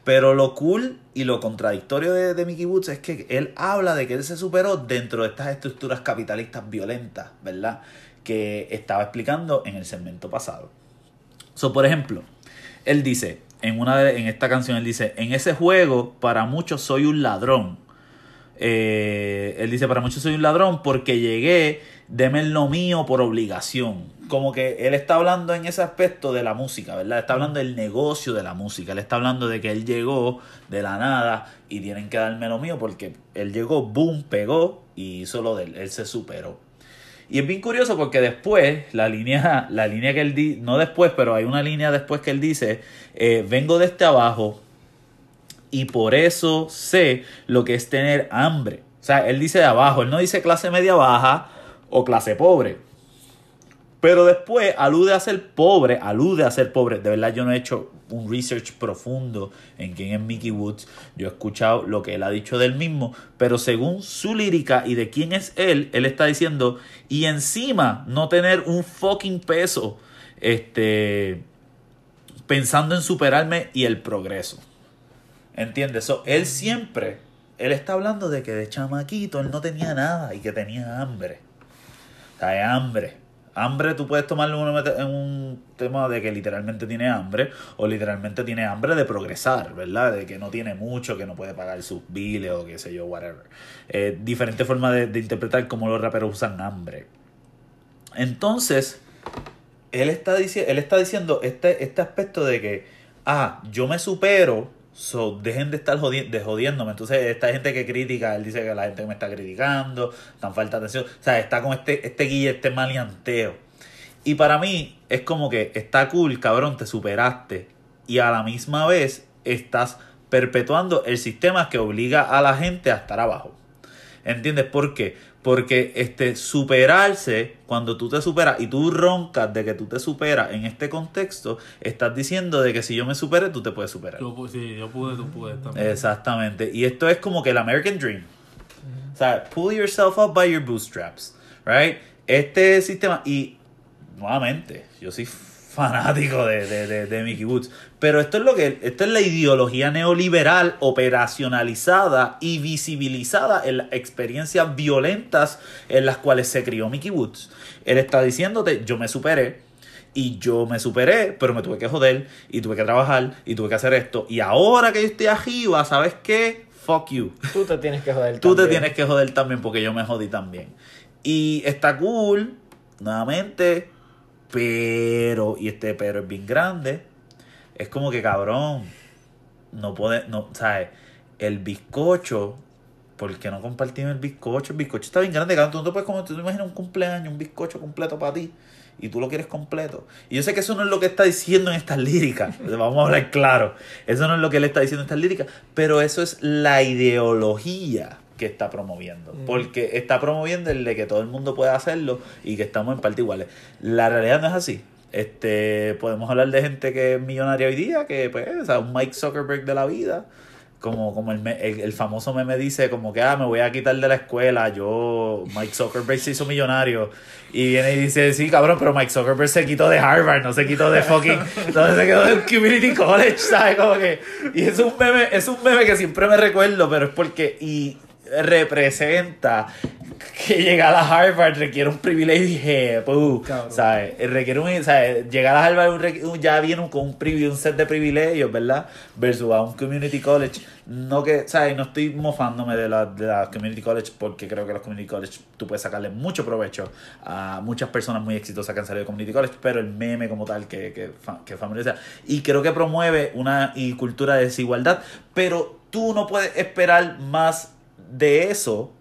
Pero lo cool y lo contradictorio de, de Mickey Woods es que él habla de que él se superó dentro de estas estructuras capitalistas violentas, ¿verdad? Que estaba explicando en el segmento pasado. So, por ejemplo, él dice, en, una de- en esta canción, él dice, en ese juego para muchos soy un ladrón. Eh, él dice, para muchos soy un ladrón porque llegué, deme lo mío por obligación. Como que él está hablando en ese aspecto de la música, ¿verdad? Está hablando del negocio de la música. Él está hablando de que él llegó de la nada y tienen que darme lo mío porque él llegó, boom, pegó y hizo lo de él. Él se superó. Y es bien curioso porque después, la línea, la línea que él dice, no después, pero hay una línea después que él dice, eh, vengo de este abajo y por eso sé lo que es tener hambre. O sea, él dice de abajo, él no dice clase media baja o clase pobre. Pero después alude a ser pobre, alude a ser pobre. De verdad yo no he hecho un research profundo en quién es Mickey Woods. Yo he escuchado lo que él ha dicho del mismo. Pero según su lírica y de quién es él, él está diciendo, y encima no tener un fucking peso, este, pensando en superarme y el progreso. ¿Entiendes? Él siempre, él está hablando de que de chamaquito él no tenía nada y que tenía hambre. De hambre. Hambre tú puedes tomarlo en un tema de que literalmente tiene hambre o literalmente tiene hambre de progresar, ¿verdad? De que no tiene mucho, que no puede pagar sus biles o qué sé yo, whatever. Eh, diferente forma de, interpretar cómo los raperos usan hambre. Entonces, él está, dici él está diciendo este, este aspecto de que, ah, yo me supero, so, dejen de estar de jodiéndome. Entonces, esta gente que critica, él dice que la gente me está criticando, tan falta de atención. O sea, está con este, este guille, este maleanteo. Y para mí, es como que está cool, cabrón, te superaste. Y a la misma vez, estás perpetuando el sistema que obliga a la gente a estar abajo. ¿Entiendes por qué? Porque este, superarse, cuando tú te superas y tú roncas de que tú te superas en este contexto, estás diciendo de que si yo me supere, tú te puedes superar. Yo, sí, yo pude, tú puedes también. Exactamente. Y esto es como que el American Dream. O sea, pull yourself up by your bootstraps. Right? Este sistema. Y nuevamente, yo soy fanático de, de, de, Mickey Woods. Pero esto es lo que. Esto es la ideología neoliberal operacionalizada y visibilizada en las experiencias violentas en las cuales se crió Mickey Woods. Él está diciéndote, yo me superé. Y yo me superé, pero me tuve que joder, y tuve que trabajar, y tuve que hacer esto. Y ahora que yo estoy arriba, ¿sabes qué? Fuck you. Tú te tienes que joder Tú te tienes que joder también porque yo me jodí también. Y está cool, nuevamente, pero, y este pero es bien grande, es como que cabrón, no puede, no, ¿sabes? El bizcocho, ¿por qué no compartimos el bizcocho? El bizcocho está bien grande, cabrón, tú no te puedes comer, tú te imaginas un cumpleaños, un bizcocho completo para ti y tú lo quieres completo. Y yo sé que eso no es lo que está diciendo en estas líricas, vamos a hablar claro, eso no es lo que él está diciendo en estas líricas, pero eso es la ideología que está promoviendo. Mm. Porque está promoviendo el de que todo el mundo puede hacerlo y que estamos en parte iguales. La realidad no es así. Este, podemos hablar de gente que es millonaria hoy día, que pues, o sea, un Mike Zuckerberg de la vida, como, como el, el, famoso meme dice, como que, ah, me voy a quitar de la escuela, yo, Mike Zuckerberg se hizo millonario, y viene y dice, sí, cabrón, pero Mike Zuckerberg se quitó de Harvard, no se quitó de fucking, no se quedó de Community College, ¿sabes? Como que, y es un meme, es un meme que siempre me recuerdo, pero es porque, y representa que llegar a Harvard requiere un privilegio, ¿sabes? Requiere un, ¿sabes? Llegar a Harvard ya viene con un, un set de privilegios, ¿verdad? Versus a un community college. No que, ¿sabes? No estoy mofándome de la, de la community college porque creo que los community college tú puedes sacarle mucho provecho a muchas personas muy exitosas que han salido de community college, pero el meme como tal que, que, que familiariza. Y creo que promueve una y cultura de desigualdad, pero tú no puedes esperar más de eso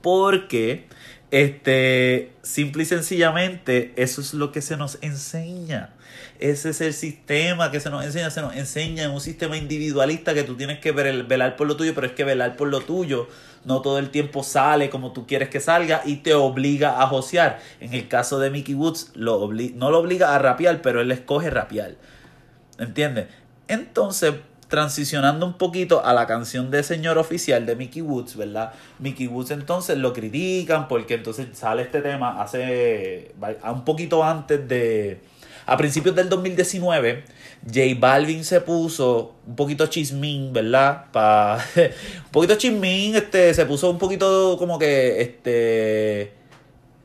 porque este simple y sencillamente eso es lo que se nos enseña. Ese es el sistema que se nos enseña, se nos enseña en un sistema individualista que tú tienes que velar por lo tuyo, pero es que velar por lo tuyo no todo el tiempo sale como tú quieres que salga y te obliga a josear. En el caso de Mickey Woods, lo no lo obliga a rapear, pero él escoge rapear. ¿Entiendes? Entonces, transicionando un poquito a la canción de Señor Oficial de Mickey Woods, ¿verdad? Mickey Woods entonces lo critican porque entonces sale este tema hace un poquito antes de... A principios del 2019, J Balvin se puso un poquito chismín, ¿verdad? Pa, un poquito chismín, este, se puso un poquito como que, este...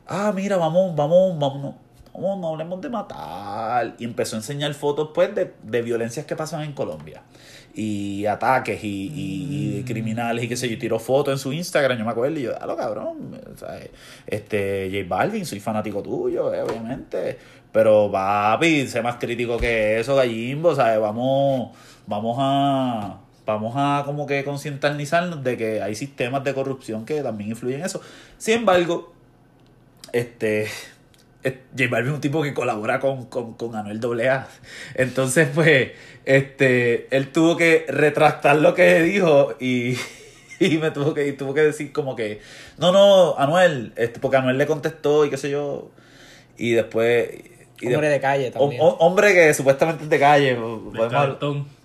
Ah, mira, vamos, vamos, vamos no hablemos de matar. Y empezó a enseñar fotos pues de, de violencias que pasan en Colombia. Y ataques y, y, mm. criminales y qué sé yo. Tiró fotos en su Instagram, yo me acuerdo. Y yo, lo cabrón. Este, J Balvin, soy fanático tuyo, eh, obviamente. Pero papi, sé más crítico que eso, gallimbo. ¿sabes? Vamos, vamos a vamos a como que concientizarnos de que hay sistemas de corrupción que también influyen en eso. Sin embargo, este, J Balvin es un tipo que colabora con, con, con Anuel AA. Entonces, pues, este, él tuvo que retractar lo que dijo y, y me tuvo que, tuvo que decir como que, no, no, Anuel, este, porque Anuel le contestó y qué sé yo. Y después... hombre de calle también. hombre que supuestamente es de calle. Podemos,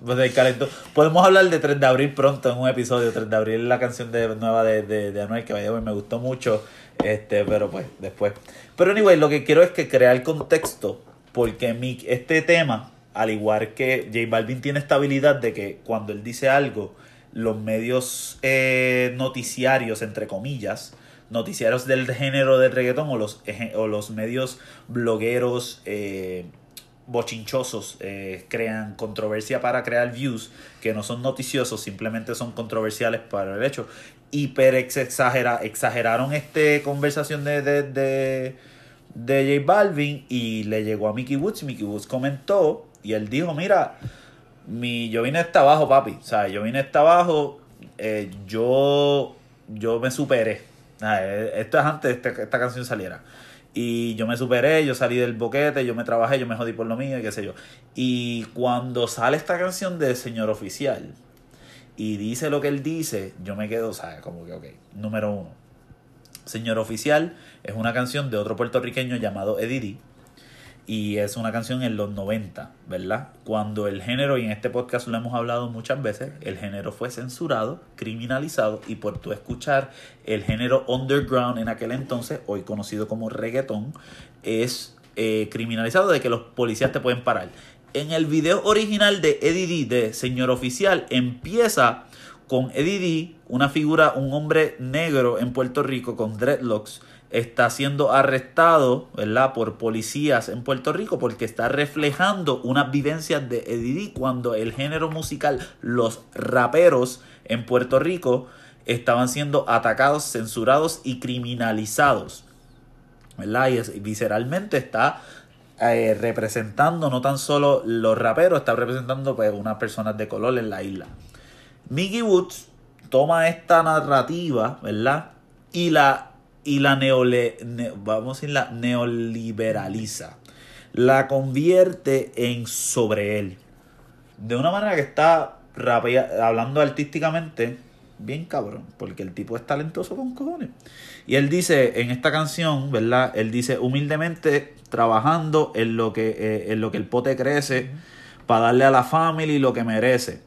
pues, calentón. Podemos hablar de 3 de abril pronto en un episodio. 3 de abril la canción de, nueva de, de, de Anuel que vaya, me gustó mucho. Este, pero pues, después. Pero anyway, lo que quiero es que crea el contexto. Porque mi, este tema, al igual que J Balvin tiene esta habilidad de que cuando él dice algo, los medios eh, noticiarios, entre comillas, noticieros del género del reggaetón o los, o los medios blogueros eh, bochinchosos eh, crean controversia para crear views que no son noticiosos, simplemente son controversiales para el hecho. Hiper exagera, exageraron esta conversación de, de, de, de J Balvin y le llegó a Mickey Woods y Mickey Woods comentó y él dijo, mira, mi, yo vine hasta abajo, papi. O sea, yo vine hasta abajo, eh, yo, yo me superé. Eh, Esto es antes de que esta canción saliera. Y yo me superé, yo salí del boquete, yo me trabajé, yo me jodí por lo mío y qué sé yo. Y cuando sale esta canción de Señor Oficial y dice lo que él dice, yo me quedo, ¿sabes? Como que, ok, número uno. Señor Oficial es una canción de otro puertorriqueño llamado Eddie D. Y es una canción en los 90, ¿verdad? Cuando el género, y en este podcast lo hemos hablado muchas veces, el género fue censurado, criminalizado, y por tu escuchar el género underground en aquel entonces, hoy conocido como reggaetón, es eh, criminalizado de que los policías te pueden parar. En el video original de Eddie D, de Señor Oficial, empieza con Eddie D, una figura, un hombre negro en Puerto Rico con dreadlocks, está siendo arrestado, ¿verdad? Por policías en Puerto Rico porque está reflejando unas vivencias de Eddie D cuando el género musical, los raperos en Puerto Rico estaban siendo atacados, censurados y criminalizados. ¿verdad? Y visceralmente está eh, representando no tan solo los raperos, está representando pues, unas personas de color en la isla. Mickey Woods toma esta narrativa, ¿verdad? Y la, y la vamos a decir, la neoliberaliza. La convierte en sobre él. De una manera que está hablando artísticamente bien cabrón, porque el tipo es talentoso con cojones. Y él dice en esta canción, ¿verdad? Él dice humildemente trabajando en lo que, eh, en lo que el pote crece para darle a la familia lo que merece.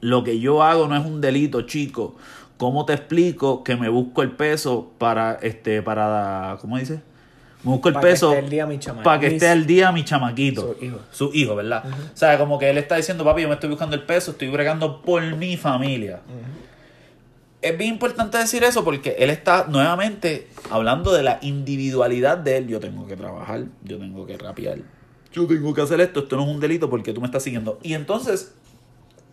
Lo que yo hago no es un delito, chico. ¿Cómo te explico que me busco el peso para, este, para, ¿cómo dice? Me busco el peso para que esté al día mi chamaquito. Su hijo. Su hijo, ¿verdad? O sea, como que él está diciendo, papi, yo me estoy buscando el peso, estoy bregando por mi familia. Es bien importante decir eso porque él está nuevamente hablando de la individualidad de él. Yo tengo que trabajar, yo tengo que rapear, yo tengo que hacer esto, esto no es un delito porque tú me estás siguiendo. Y entonces,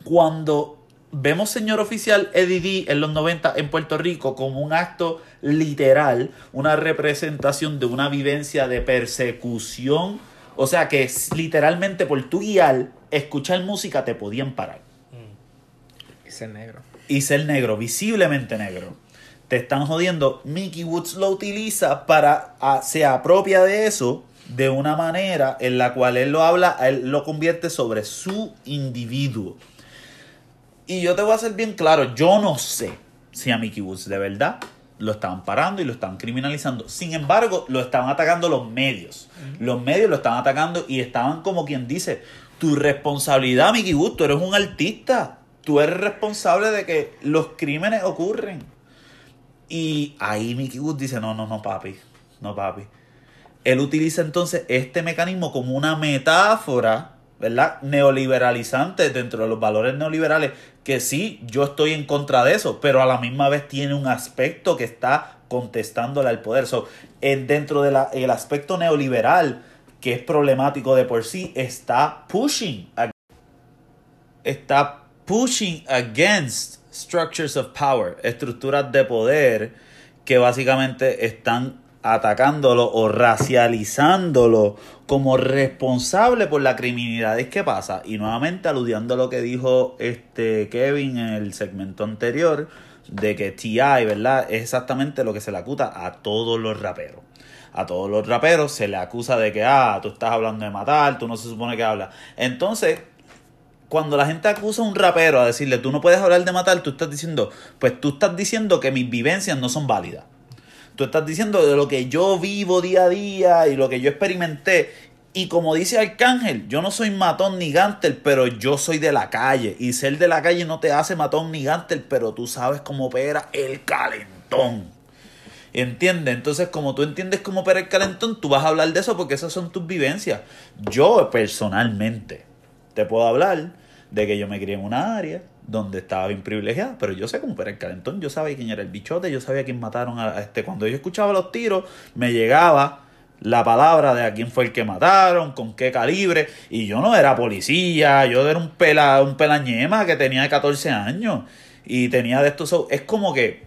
cuando vemos señor oficial Eddie D en los 90 en Puerto Rico como un acto literal, una representación de una vivencia de persecución, o sea que literalmente por tu guiar, escuchar música te podían parar Ese negro. Y ser negro, visiblemente negro. Te están jodiendo. Mickey Woods lo utiliza para, a- se apropia de eso de una manera en la cual él lo habla, él lo convierte sobre su individuo. Y yo te voy a hacer bien claro, yo no sé si a Mickey Woods de verdad lo estaban parando y lo estaban criminalizando. Sin embargo, lo estaban atacando los medios. Los medios lo estaban atacando y estaban como quien dice, tu responsabilidad, Mickey Woods, tú eres un artista. Tú eres responsable de que los crímenes ocurren. Y ahí Mickey Woods dice, no, no, no, papi, no, papi. Él utiliza entonces este mecanismo como una metáfora, ¿verdad? Neoliberalizante dentro de los valores neoliberales, que sí, yo estoy en contra de eso, pero a la misma vez tiene un aspecto que está contestándole al poder. So, en- dentro del aspecto neoliberal, que es problemático de por sí, está pushing, está pushing against structures of power, estructuras de poder que básicamente están atacándolo o racializándolo como responsable por la criminalidad. ¿Qué pasa? Y nuevamente aludiendo a lo que dijo este Kevin en el segmento anterior, de que T.I., ¿verdad? Es exactamente lo que se le acusa a todos los raperos. A todos los raperos se le acusa de que, ah, tú estás hablando de matar, tú no se supone que hablas. Entonces, cuando la gente acusa a un rapero a decirle, tú no puedes hablar de matar, tú estás diciendo, pues tú estás diciendo que mis vivencias no son válidas. Tú estás diciendo de lo que yo vivo día a día y lo que yo experimenté. Y como dice Arcángel, yo no soy matón ni gántel, pero yo soy de la calle. Y ser de la calle no te hace matón ni gántel, pero tú sabes cómo opera el calentón. ¿Entiendes? Entonces, como tú entiendes cómo opera el calentón, tú vas a hablar de eso porque esas son tus vivencias. Yo personalmente te puedo hablar de que yo me crié en una área donde estaba bien privilegiada, pero yo sé cómo era el calentón, yo sabía quién era el bichote, yo sabía quién mataron a este. Cuando yo escuchaba los tiros, me llegaba la palabra de a quién fue el que mataron, con qué calibre, y yo no era policía, yo era un pela, un pelañema que tenía 14 años y tenía de estos es como que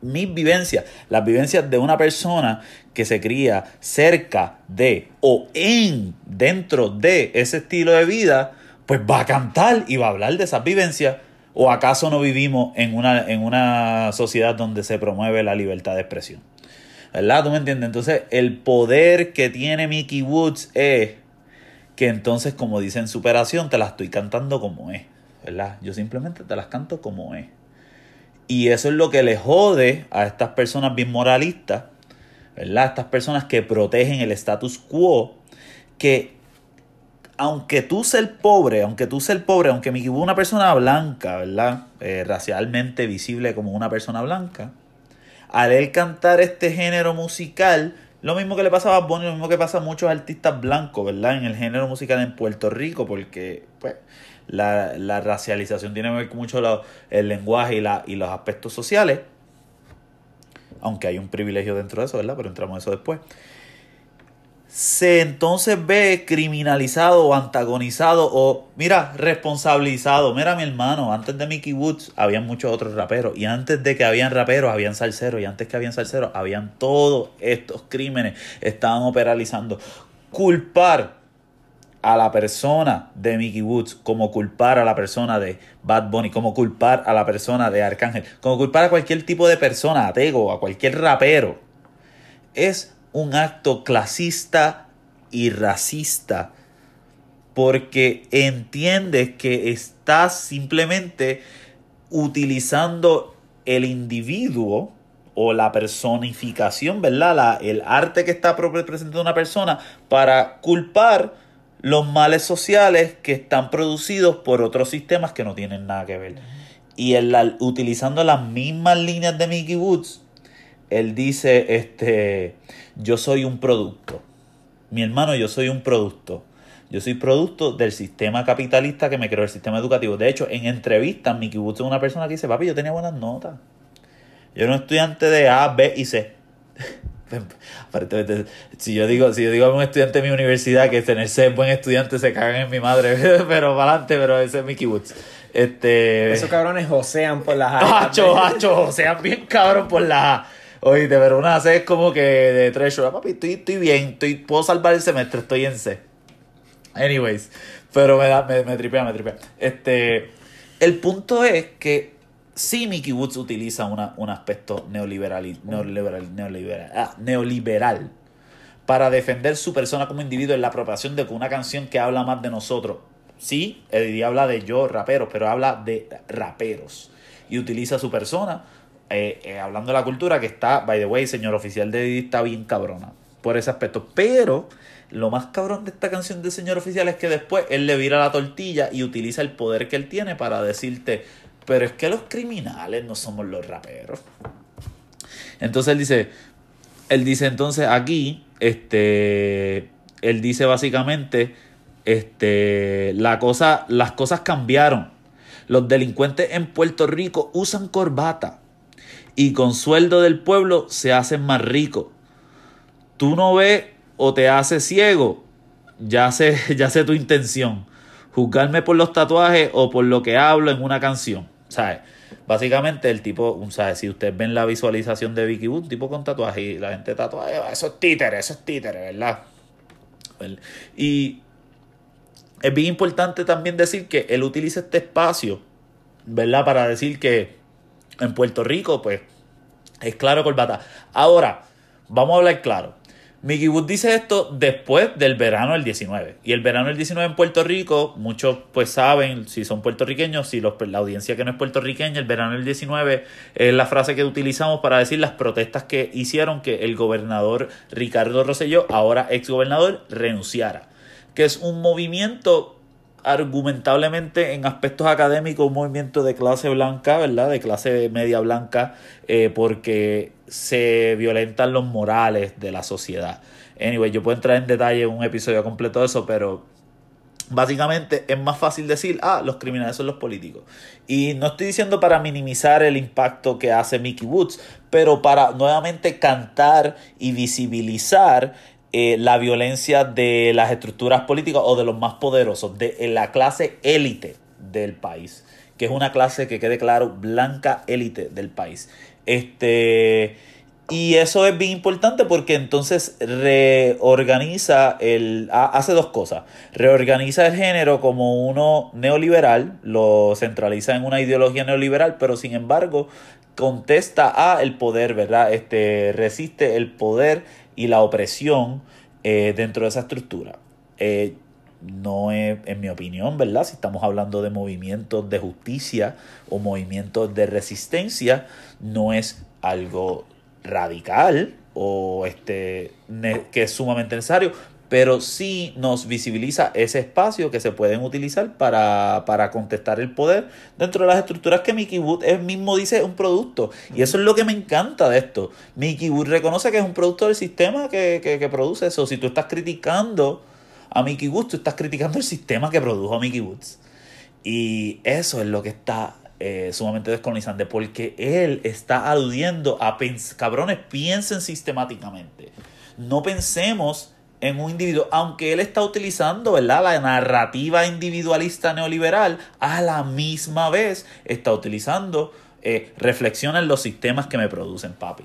mis vivencias, las vivencias de una persona que se cría cerca de o en dentro de ese estilo de vida, pues va a cantar y va a hablar de esas vivencias. ¿O acaso no vivimos en una, en una sociedad donde se promueve la libertad de expresión? ¿Verdad? ¿Tú me entiendes? Entonces, el poder que tiene Mickey Woods es que entonces, como dice en Superación, te la estoy cantando como es. ¿Verdad? Yo simplemente te las canto como es. Y eso es lo que le jode a estas personas bien moralistas, ¿verdad? Estas personas que protegen el status quo, que aunque tú seas pobre, aunque tú seas pobre, aunque Mickey Woods una persona blanca, ¿verdad? Eh, racialmente visible como una persona blanca, al cantar este género musical, lo mismo que le pasaba a Bonnie, lo mismo que pasa a muchos artistas blancos, ¿verdad? En el género musical en Puerto Rico, porque pues la, la racialización tiene que ver mucho el lenguaje y, la, y los aspectos sociales, aunque hay un privilegio dentro de eso, ¿verdad? Pero entramos en eso después se entonces ve criminalizado o antagonizado o, mira, responsabilizado. Mira, mi hermano, antes de Mickey Woods habían muchos otros raperos y antes de que habían raperos habían salseros y antes que habían salseros habían todos estos crímenes, estaban operalizando. Culpar a la persona de Mickey Woods, como culpar a la persona de Bad Bunny, como culpar a la persona de Arcángel, como culpar a cualquier tipo de persona, atego, a cualquier rapero, es un acto clasista y racista porque entiendes que estás simplemente utilizando el individuo o la personificación, ¿verdad? La, el arte que está representando una persona para culpar los males sociales que están producidos por otros sistemas que no tienen nada que ver. Y el, utilizando las mismas líneas de Mickey Woods, él dice, este, yo soy un producto. Mi hermano, yo soy un producto. Yo soy producto del sistema capitalista que me creó el sistema educativo. De hecho, en entrevistas, Mickey Woods es una persona que dice, papi, yo tenía buenas notas. Yo era un estudiante de A, B y C. si yo digo, si yo digo a un estudiante de mi universidad que tener ser buen estudiante se cagan en mi madre, pero para adelante, pero ese es Mickey Woods. Este... Esos cabrones josean por las A. Hacho, hacho, josean bien cabrón por las A. Oíste, pero una C es como que de treasure. Papi, estoy, estoy bien, estoy, puedo salvar el semestre, estoy en C. Anyways, pero me, da, me, me tripea, me tripea. Este, el punto es que sí Mickey Woods utiliza un aspecto neoliberal, neoliberal, neoliberal, ah, neoliberal para defender su persona como individuo en la apropiación de una canción que habla más de nosotros. Sí, Eddie habla de yo, raperos, pero habla de raperos. Y utiliza su persona eh, eh, hablando de la cultura, que está, by the way, señor oficial de Didi está bien cabrona por ese aspecto. Pero lo más cabrón de esta canción de señor oficial es que después él le vira la tortilla y utiliza el poder que él tiene para decirte, pero es que los criminales no somos los raperos. Entonces él dice, él dice entonces aquí, este, él dice básicamente, este, la cosa, las cosas cambiaron. Los delincuentes en Puerto Rico usan corbata y con sueldo del pueblo se hacen más ricos. Tú no ves o te haces ciego, ya sé, ya sé tu intención. Juzgarme por los tatuajes o por lo que hablo en una canción. ¿Sabes? Básicamente el tipo, ¿sabes? Si ustedes ven la visualización de Vicky Wood, tipo con tatuaje y la gente tatuaje, eso es títere, eso es títere, ¿verdad? Y es bien importante también decir que él utiliza este espacio, ¿verdad? Para decir que en Puerto Rico, pues, es claro corbata. Ahora, vamos a hablar claro. Mickey Wood dice esto después del verano del 19. Y el verano del 19 en Puerto Rico, muchos pues saben, si son puertorriqueños, si los, la audiencia que no es puertorriqueña, el verano del 19 es la frase que utilizamos para decir las protestas que hicieron que el gobernador Ricardo Rosselló, ahora ex gobernador, renunciara. Que es un movimiento argumentablemente en aspectos académicos un movimiento de clase blanca, ¿verdad? De clase media blanca, eh, porque se violentan los morales de la sociedad. Anyway, yo puedo entrar en detalle en un episodio completo de eso, pero básicamente es más fácil decir, ah, los criminales son los políticos. Y no estoy diciendo para minimizar el impacto que hace Mickey Woods, pero para nuevamente cantar y visibilizar eh, la violencia de las estructuras políticas o de los más poderosos, de la clase élite del país, que es una clase que quede claro, blanca élite del país. Este y eso es bien importante porque entonces reorganiza el. hace dos cosas. Reorganiza el género como uno neoliberal, lo centraliza en una ideología neoliberal, pero sin embargo contesta a el poder, ¿verdad? Este, resiste el poder y la opresión eh, dentro de esa estructura. Eh, no es, en mi opinión, ¿verdad? Si estamos hablando de movimientos de justicia o movimientos de resistencia, no es algo radical o este, que es sumamente necesario, pero sí nos visibiliza ese espacio que se pueden utilizar para, para contestar el poder dentro de las estructuras que Mickey Wood él mismo dice un producto. Y eso es lo que me encanta de esto. Mickey Wood reconoce que es un producto del sistema que, que, que produce eso. Si tú estás criticando a Mickey Woods, tú estás criticando el sistema que produjo a Mickey Woods. Y eso es lo que está eh, sumamente descolonizante porque él está aludiendo a cabrones, piensen sistemáticamente. No pensemos en un individuo, aunque él está utilizando ¿verdad? la narrativa individualista neoliberal, a la misma vez está utilizando eh, reflexiona en los sistemas que me producen, papi.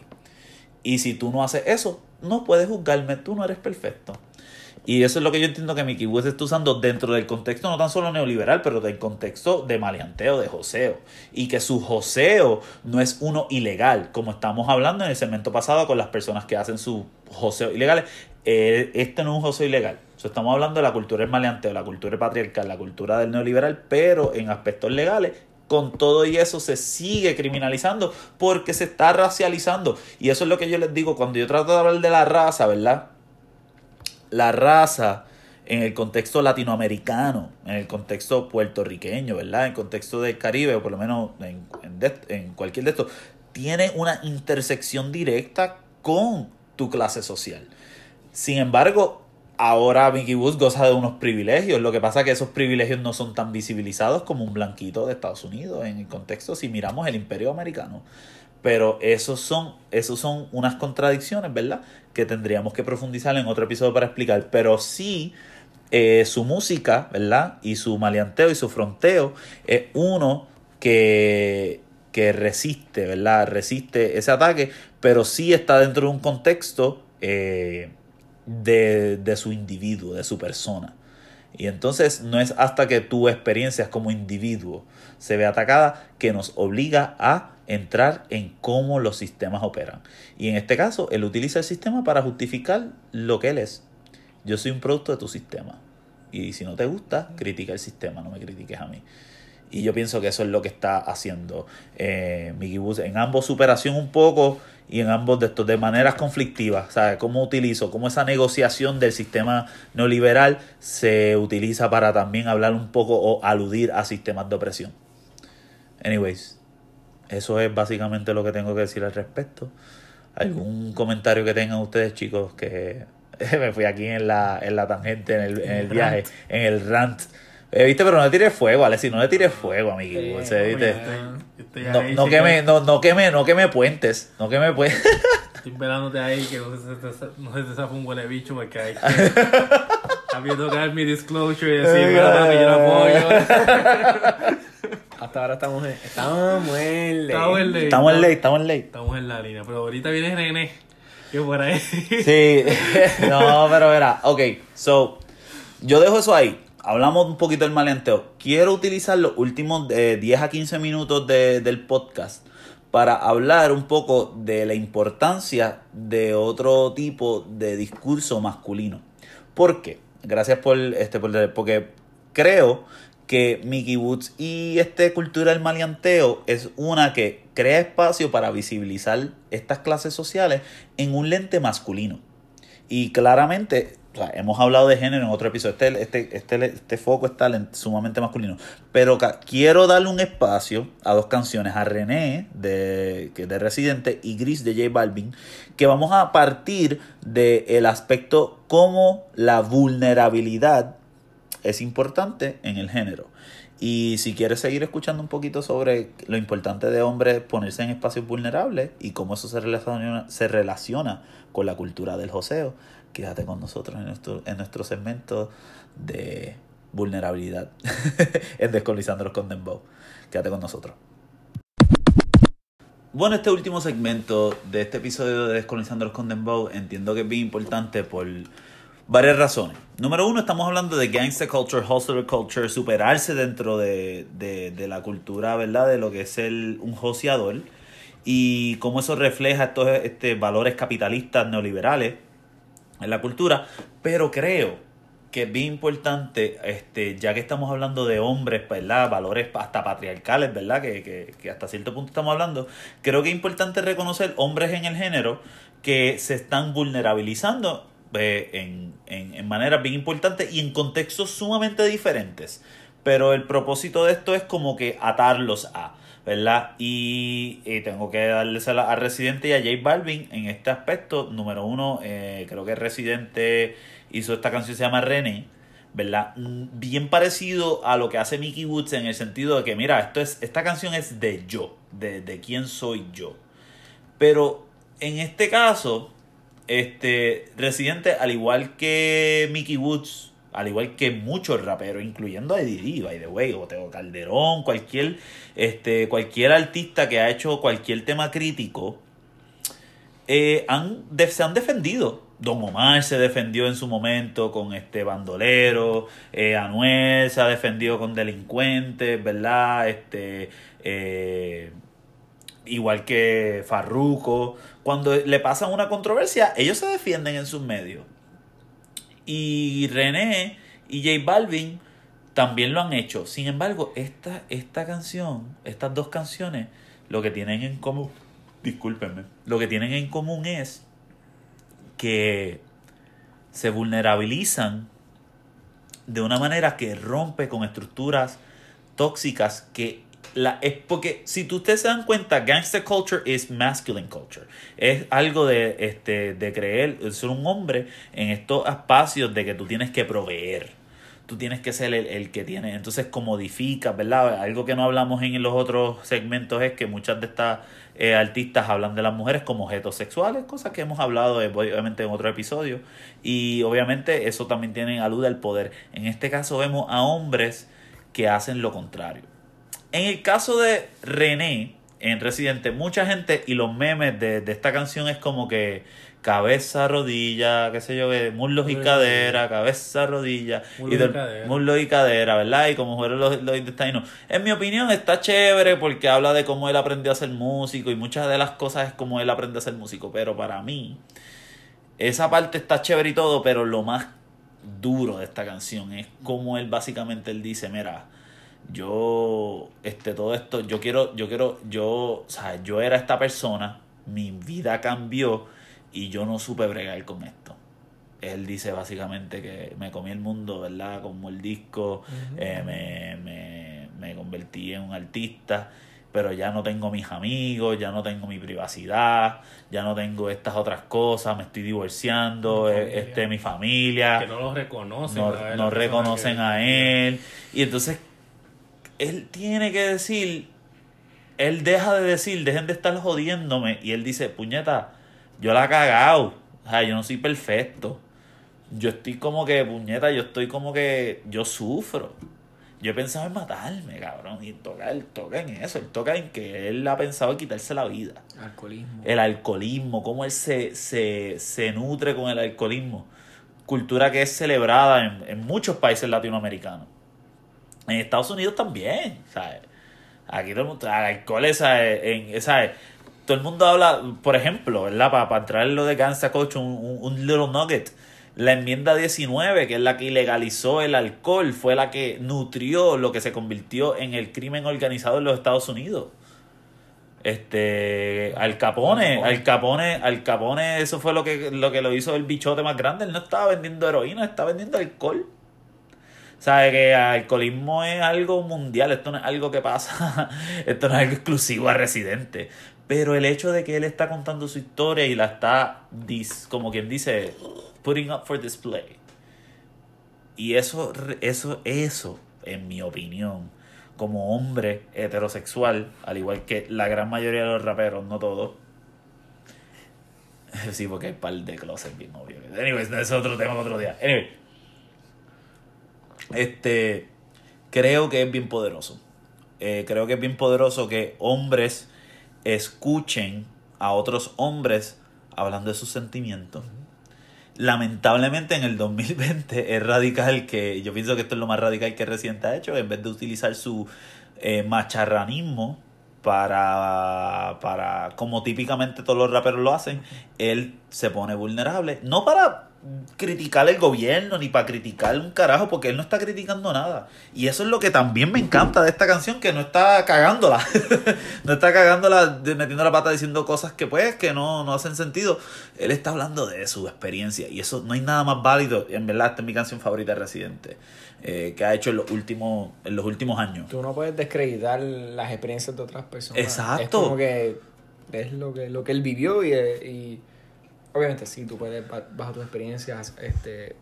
Y si tú no haces eso, no puedes juzgarme, tú no eres perfecto. Y eso es lo que yo entiendo que Mickey Woods está usando dentro del contexto no tan solo neoliberal, pero del contexto de maleanteo, de joseo. Y que su joseo no es uno ilegal, como estamos hablando en el segmento pasado con las personas que hacen su joseo ilegales. Eh, este no es un joseo ilegal. estamos hablando de la cultura del maleanteo, la cultura patriarcal, la cultura del neoliberal, pero en aspectos legales con todo y eso se sigue criminalizando porque se está racializando. Y eso es lo que yo les digo cuando yo trato de hablar de la raza, ¿verdad? la raza en el contexto latinoamericano, en el contexto puertorriqueño, ¿verdad? En el contexto del Caribe, o por lo menos en, cualquier de estos, tiene una intersección directa con tu clase social. Sin embargo, ahora Mickey Woods goza de unos privilegios. Lo que pasa es que esos privilegios no son tan visibilizados como un blanquito de Estados Unidos en el contexto si miramos el imperio americano. Pero esos son, esos son unas contradicciones, ¿verdad? Que tendríamos que profundizar en otro episodio para explicar. Pero sí, eh, su música, ¿verdad? Y su maleanteo y su fronteo es uno que, que resiste, ¿verdad? Resiste ese ataque, pero sí está dentro de un contexto eh, de, de su individuo, de su persona. Y entonces no es hasta que tu experiencia como individuo se ve atacada que nos obliga a entrar en cómo los sistemas operan. Y en este caso, él utiliza el sistema para justificar lo que él es. Yo soy un producto de tu sistema. Y si no te gusta, critica el sistema, no me critiques a mí. Y yo pienso que eso es lo que está haciendo eh, Mickey en ambos superación un poco y en ambos de estos de maneras conflictivas. ¿Sabes? Cómo utilizo, cómo esa negociación del sistema neoliberal se utiliza para también hablar un poco o aludir a sistemas de opresión. Anyways, eso es básicamente lo que tengo que decir al respecto. ¿Algún comentario que tengan ustedes, chicos? Que me fui aquí en la, en la tangente, en el, en el viaje, en el rant. Eh, ¿Viste? Pero no le tires fuego, Alexi, no le tires fuego, amiguito. ¿viste? no, no, que me, no, no, que me, no que me puentes, no que me puentes. Estoy esperándote ahí que no se te, no se te zafa un huele bicho porque hay que... Habiendo que dar mi disclosure y decir, mira, que yo no apoyo. Hasta ahora estamos en, estamos en ley. Estamos en ley. Estamos en ley, estamos en ley. Estamos en la línea. Pero ahorita viene René. Que por ahí. Sí. no, pero verá. Ok, so. Yo dejo eso ahí. Hablamos un poquito del maleanteo. Quiero utilizar los últimos 10 eh, a 15 minutos del podcast para hablar un poco de la importancia de otro tipo de discurso masculino. ¿Por qué? Gracias por este por, porque creo que Mickey Woods y este cultura del maleanteo es una que crea espacio para visibilizar estas clases sociales en un lente masculino. Y claramente, hemos hablado de género en otro episodio, este, este, este, este foco está sumamente masculino. Pero quiero darle un espacio a dos canciones, a René de, de Residente y Gris de J Balvin, que vamos a partir del aspecto como la vulnerabilidad es importante en el género. Y si quieres seguir escuchando un poquito sobre lo importante de hombres ponerse en espacios vulnerables y cómo eso se relaciona, se relaciona con la cultura del joseo, quédate con nosotros en nuestro, en nuestro segmento de vulnerabilidad en Descolonizando con Dembow. Quédate con nosotros. Bueno, este último segmento de este episodio de Descolonizando con Dembow entiendo que es bien importante por varias razones. Número uno, estamos hablando de gangster culture, hustler culture, superarse dentro de, de, la cultura, ¿verdad? De lo que es el, un joseador y cómo eso refleja estos este, valores capitalistas neoliberales en la cultura. Pero creo que es bien importante, este, ya que estamos hablando de hombres, ¿verdad? Valores hasta patriarcales, ¿verdad? Que, que, que hasta cierto punto estamos hablando. Creo que es importante reconocer hombres en el género que se están vulnerabilizando en, en, maneras bien importantes y en contextos sumamente diferentes. Pero el propósito de esto es como que atarlos a, ¿verdad? Y, tengo que darles a, a, Residente y a J Balvin en este aspecto. Número uno, eh, creo que Residente hizo esta canción, se llama René. ¿verdad? Mm, bien parecido a lo que hace Mickey Woods en el sentido de que, mira, esto es, esta canción es de yo, de, de quién soy yo. Pero en este caso, este, Residente, al igual que Mickey Woods, al igual que muchos raperos, incluyendo a Eddie by the way, o Teo Calderón, cualquier, este, cualquier artista que ha hecho cualquier tema crítico, eh, han, se han defendido. Don Omar se defendió en su momento con este bandolero, eh, Anuel se ha defendido con delincuentes, ¿verdad? Este, eh, igual que Farruko, cuando le pasa una controversia, ellos se defienden en sus medios. Y René y J Balvin también lo han hecho. Sin embargo, esta, esta canción, estas dos canciones, lo que tienen en común, discúlpenme, lo que tienen en común es que se vulnerabilizan de una manera que rompe con estructuras tóxicas que la, es porque si tú ustedes se dan cuenta, gangster culture es masculine culture. Es algo de, este, de creer, ser un hombre en estos espacios de que tú tienes que proveer. Tú tienes que ser el, que tiene. Entonces, comodifica, ¿verdad? Algo que no hablamos en los otros segmentos es que muchas de estas eh, artistas hablan de las mujeres como objetos sexuales, cosas que hemos hablado eh, obviamente en otro episodio. Y obviamente eso también tiene alude al poder. En este caso vemos a hombres que hacen lo contrario en el caso de René, en Residente, mucha gente y los memes de, esta canción es como que cabeza, rodilla, qué sé yo, muslos y cadera, cabeza, rodilla, muslos y, cadera. muslos y cadera, ¿verdad? Y como fueron los, los intestinos. En mi opinión está chévere porque habla de cómo él aprendió a ser músico y muchas de las cosas es como él aprendió a ser músico, pero para mí esa parte está chévere y todo, pero lo más duro de esta canción es como él básicamente él dice, mira, yo, este, todo esto, yo quiero, yo quiero, yo, o sea, yo era esta persona, mi vida cambió y yo no supe bregar con esto. Él dice básicamente que me comí el mundo, ¿verdad? Como el disco, eh, me, me, me convertí en un artista pero ya no tengo mis amigos, ya no tengo mi privacidad, ya no tengo estas otras cosas, me estoy divorciando, mi eh, este mi familia. Que no lo reconocen. No, no reconocen a él. Y entonces él tiene que decir, él deja de decir, dejen de estar jodiéndome. Y él dice, puñeta, yo la he cagado. O sea, yo no soy perfecto. Yo estoy como que, puñeta, yo estoy como que, yo sufro. Yo he pensado en matarme, cabrón. Y toca, él toca en eso. Él toca en que él ha pensado en quitarse la vida. Alcoholismo. El alcoholismo, cómo él se, se, se nutre con el alcoholismo. Cultura que es celebrada en, en muchos países latinoamericanos. En Estados Unidos también, ¿sabes? Aquí todo el mundo, el alcohol, En, ¿sabes? Todo el mundo habla, por ejemplo, ¿verdad? Para, para entrar en lo de Gangsta Coach, un, un, little nugget. La enmienda 19, que es la que ilegalizó el alcohol, fue la que nutrió lo que se convirtió en el crimen organizado en los Estados Unidos. Este, Al Capone, Al Capone, Al Capone, eso fue lo que, lo que lo hizo el bichote más grande. Él no estaba vendiendo heroína, estaba vendiendo alcohol. Sabe que el alcoholismo es algo mundial, esto no es algo que pasa, esto no es algo exclusivo a residente. Pero el hecho de que él está contando su historia y la está, como quien dice, putting up for display, Y eso, eso, eso, en mi opinión, como hombre heterosexual, al igual que la gran mayoría de los raperos, no todos. Sí, porque hay par de closets bien obvio. Anyways, ese es otro tema otro día. Anyway. Este. Creo que es bien poderoso. Eh, creo que es bien poderoso que hombres escuchen a otros hombres hablando de sus sentimientos. Lamentablemente en el 2020 es radical que, yo pienso que esto es lo más radical que Residente ha hecho, en vez de utilizar su eh, macharranismo para, para, como típicamente todos los raperos lo hacen, él se pone vulnerable. No para criticar el gobierno ni para criticar un carajo, porque él no está criticando nada. Y eso es lo que también me encanta de esta canción, que no está cagándola. no está cagándola, metiendo la pata diciendo cosas que pues que no, no hacen sentido. Él está hablando de su experiencia y eso no hay nada más válido. En verdad, esta es mi canción favorita de Residente. Eh, que ha hecho en los últimos en los últimos años. Tú no puedes descreditar las experiencias de otras personas. Exacto. Es como que es lo que, lo que él vivió y, y obviamente sí, tú puedes bajo tus experiencias este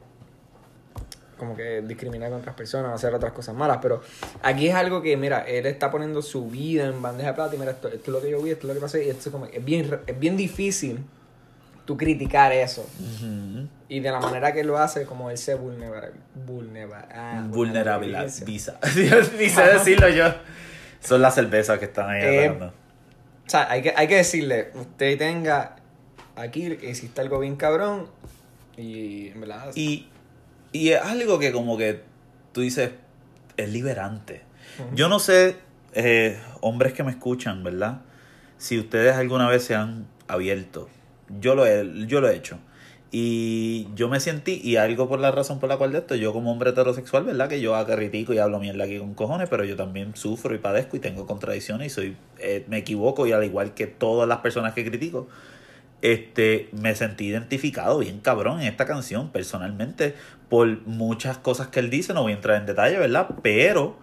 como que discriminar con otras personas, hacer otras cosas malas, pero aquí es algo que, mira, él está poniendo su vida en bandeja de plata y mira, esto, esto es lo que yo vi, esto es lo que pasé y esto es como, es bien, es bien difícil tú criticar eso. Y de la manera que lo hace, como él se vulnera, vulnera, ah. Ni sé decirlo yo. Son las cervezas que están ahí eh, O sea, hay que, hay que decirle, usted tenga aquí existe algo bien cabrón y en verdad... Y, y es algo que como que tú dices, es liberante. Yo no sé, eh, hombres que me escuchan, ¿verdad? Si ustedes alguna vez se han abierto yo lo he, yo lo he hecho. Y yo me sentí, y algo por la razón por la cual de esto, yo como hombre heterosexual, ¿verdad? Que yo haga critico y hablo mierda aquí con cojones, pero yo también sufro y padezco y tengo contradicciones y soy, eh, me equivoco y al igual que todas las personas que critico, este, me sentí identificado bien cabrón en esta canción personalmente por muchas cosas que él dice, no voy a entrar en detalle, ¿verdad? Pero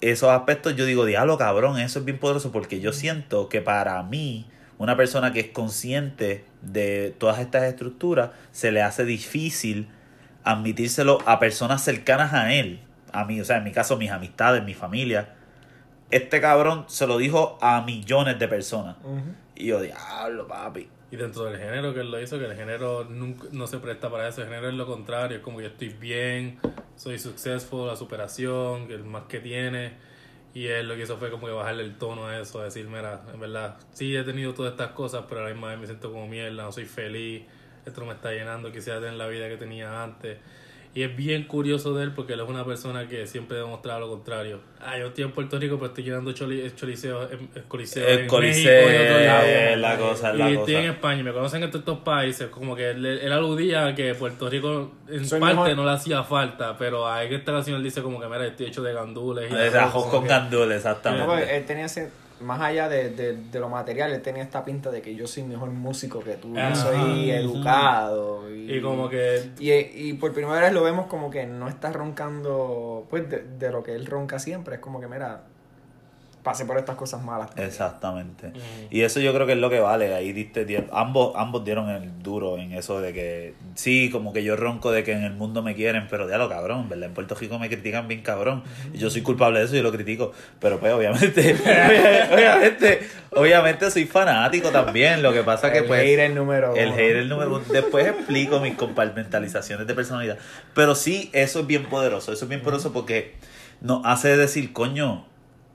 esos aspectos yo digo, diablo cabrón, eso es bien poderoso porque yo siento que para mí una persona que es consciente de todas estas estructuras, se le hace difícil admitírselo a personas cercanas a él. A mí, o sea, en mi caso, mis amistades, mi familia. Este cabrón se lo dijo a millones de personas. Y yo, diablo, papi. Y dentro del género que él lo hizo, que el género nunca, no se presta para eso, el género es lo contrario, es como yo estoy bien, soy successful, la superación, el más que tiene y él lo que hizo fue como que bajarle el tono a eso, decir, mira, en verdad, sí he tenido todas estas cosas, pero a la misma vez me siento como mierda, no soy feliz, esto me está llenando, quisiera tener la vida que tenía antes. Y es bien curioso de él porque él es una persona que siempre ha demostrado lo contrario. Ah, yo estoy en Puerto Rico, pero estoy llenando choli, en, coliseo, el en coliseo, México y Es la cosa, y estoy en España, me conocen en todos estos países. Como que él, aludía que Puerto Rico en parte no le hacía falta, pero a esta canción él dice como que, mira, estoy hecho de gandules. Y de con gandules, exactamente. Él tenía ese más allá de, de, lo material, él tenía esta pinta de que yo soy mejor músico que tú, yo soy educado. Y, como que... Y, y, por primera vez lo vemos como que no está roncando, pues, de, de lo que él ronca siempre. Es como que, mira, pase por estas cosas malas. Exactamente. Y eso yo creo que es lo que vale. Ahí diste, ambos, ambos dieron el duro en eso de que, sí, como que yo ronco de que en el mundo me quieren, pero ya lo cabrón, ¿verdad? En Puerto Rico me critican bien cabrón. Y yo soy culpable de eso y lo critico. Pero pues obviamente, obviamente, obviamente soy fanático también. Lo que pasa que pues... El hate el número El hate el número Después explico mis compartimentalizaciones de personalidad. Pero sí, eso es bien poderoso. Eso es bien poderoso porque nos hace decir, coño,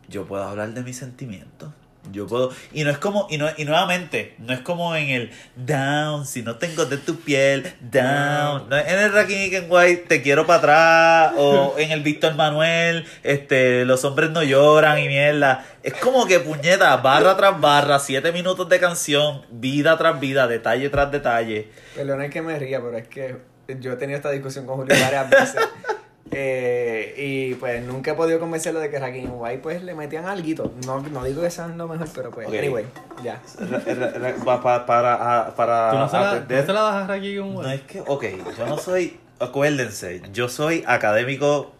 yo puedo hablar de mis sentimientos. Yo puedo. Y no es como. Y, no, y nuevamente, no es como en el down, si no tengo de tu piel, down. No es en el Rakim White, te quiero para atrás. O en el Víctor Manuel, este, los hombres no lloran y mierda. Es como que puñeta, barra tras barra, siete minutos de canción, vida tras vida, detalle tras detalle. Perdona que me ría, pero es que yo he tenido esta discusión con Julio varias veces. Eh, y pues nunca he podido convencerlo de que Rakim White pues le metían algo. No, no digo que sean lo mejor, pero pues, anyway, ya. para, para, para ¿Tú no se, la, ¿no la das a Rakim White? No es que, ok, yo no soy, acuérdense, yo soy académico,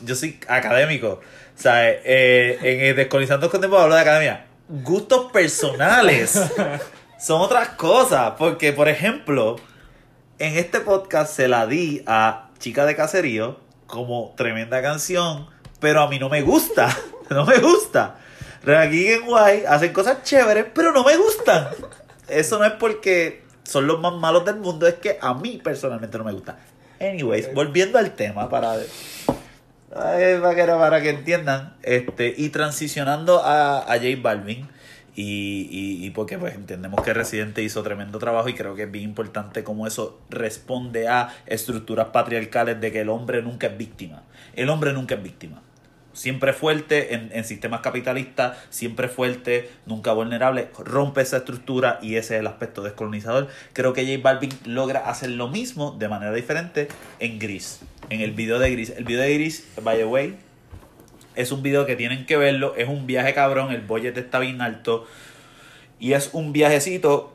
yo soy académico. O sea, eh, en Descolonizando con Tiempo hablo de academia. Gustos personales son otras cosas. Porque, por ejemplo, en este podcast se la di a Chica de Caserío como tremenda canción, pero a mí no me gusta. No me gusta. Aquí en Guay hacen cosas chéveres, pero no me gustan. Eso no es porque son los más malos del mundo, es que a mí personalmente no me gusta. Anyways, volviendo al tema para para, que, para que entiendan, este, y transicionando a, a J Balvin, y, y, y, porque pues entendemos que Residente hizo tremendo trabajo y creo que es bien importante cómo eso responde a estructuras patriarcales de que el hombre nunca es víctima. El hombre nunca es víctima. Siempre fuerte en, en sistemas capitalistas, siempre fuerte, nunca vulnerable, rompe esa estructura y ese es el aspecto descolonizador. Creo que J Balvin logra hacer lo mismo de manera diferente en Gris, en el video de Gris. El video de Gris, by the way, es un video que tienen que verlo. Es un viaje cabrón. El budget está bien alto. Y es un viajecito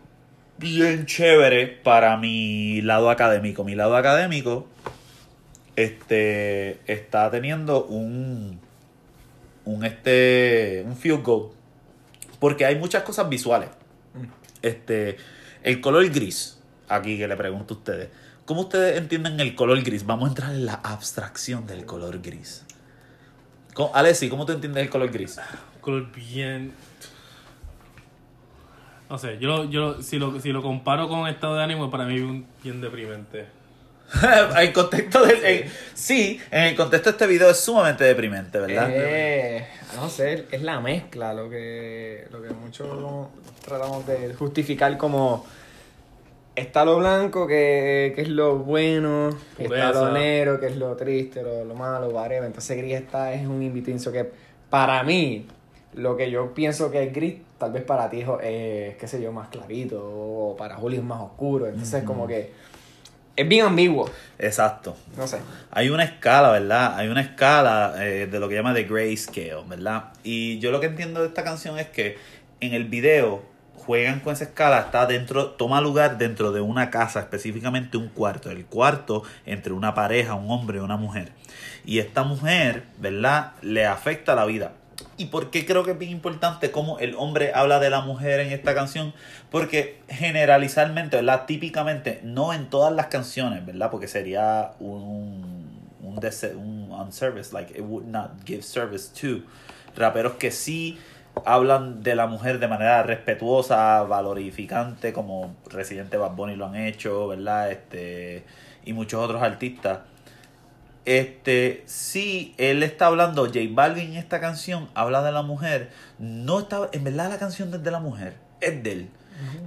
bien chévere para mi lado académico. Mi lado académico este, está teniendo un, un, este, un field goal. Porque hay muchas cosas visuales. Este, el color gris. Aquí que le pregunto a ustedes. ¿Cómo ustedes entienden el color gris? Vamos a entrar en la abstracción del color gris. Alessi, ¿cómo tú entiendes el color gris? color bien. No sé, yo, yo si, lo, si lo comparo con estado de ánimo, para mí es bien deprimente. en contexto de. sí, en el contexto de este video es sumamente deprimente, ¿verdad? Eh, no sé, es la mezcla lo que, lo que muchos tratamos de justificar como está lo blanco, que, que es lo bueno, está lo negro, que es lo triste, lo, lo malo, whatever. Entonces gris está es un invitincio que para mí, lo que yo pienso que es gris, tal vez para ti es, qué sé yo, más clarito, o para Julio es más oscuro. Entonces como que es bien ambiguo. Exacto. No sé. Hay una escala, ¿verdad? Hay una escala eh, de lo que llama de grayscale, ¿verdad? Y yo lo que entiendo de esta canción es que en el video juegan con esa escala, está dentro, toma lugar dentro de una casa, específicamente un cuarto, el cuarto entre una pareja, un hombre y una mujer. Y esta mujer, ¿verdad? Le afecta la vida. ¿Y por qué creo que es bien importante cómo el hombre habla de la mujer en esta canción? Porque generalizalmente, ¿verdad? Típicamente, no en todas las canciones, ¿verdad? Porque sería un, un, un unservice, like it would not give service to raperos que sí hablan de la mujer de manera respetuosa, valorificante, como Residente Bad Bunny lo han hecho, ¿verdad? Este, y muchos otros artistas. Este, sí, él está hablando, J Balvin en esta canción habla de la mujer, no está, en verdad la canción es de la mujer, es de él.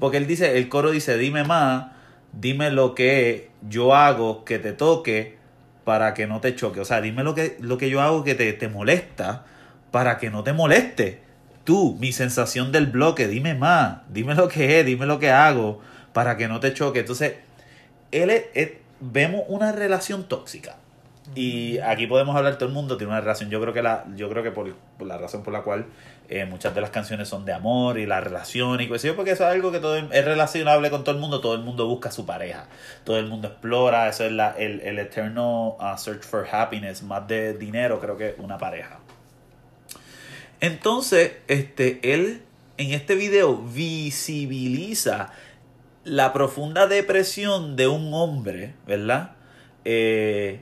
Porque él dice, el coro dice, dime más, dime lo que yo hago que te toque para que no te choque. O sea, dime lo que, lo que yo hago que te, te molesta para que no te moleste tú, mi sensación del bloque, dime más, dime lo que es, dime lo que hago para que no te choque. Entonces, él es, vemos una relación tóxica. Y aquí podemos hablar, todo el mundo tiene una relación. Yo creo que la, yo creo que por, la razón por la cual eh, muchas de las canciones son de amor y la relación y yo, porque eso es algo que todo es relacionable con todo el mundo. Todo el mundo busca a su pareja, todo el mundo explora. Eso es la, el, el eterno uh, search for happiness, más de dinero, creo que una pareja. Entonces, este, él en este video visibiliza la profunda depresión de un hombre, ¿verdad? Eh,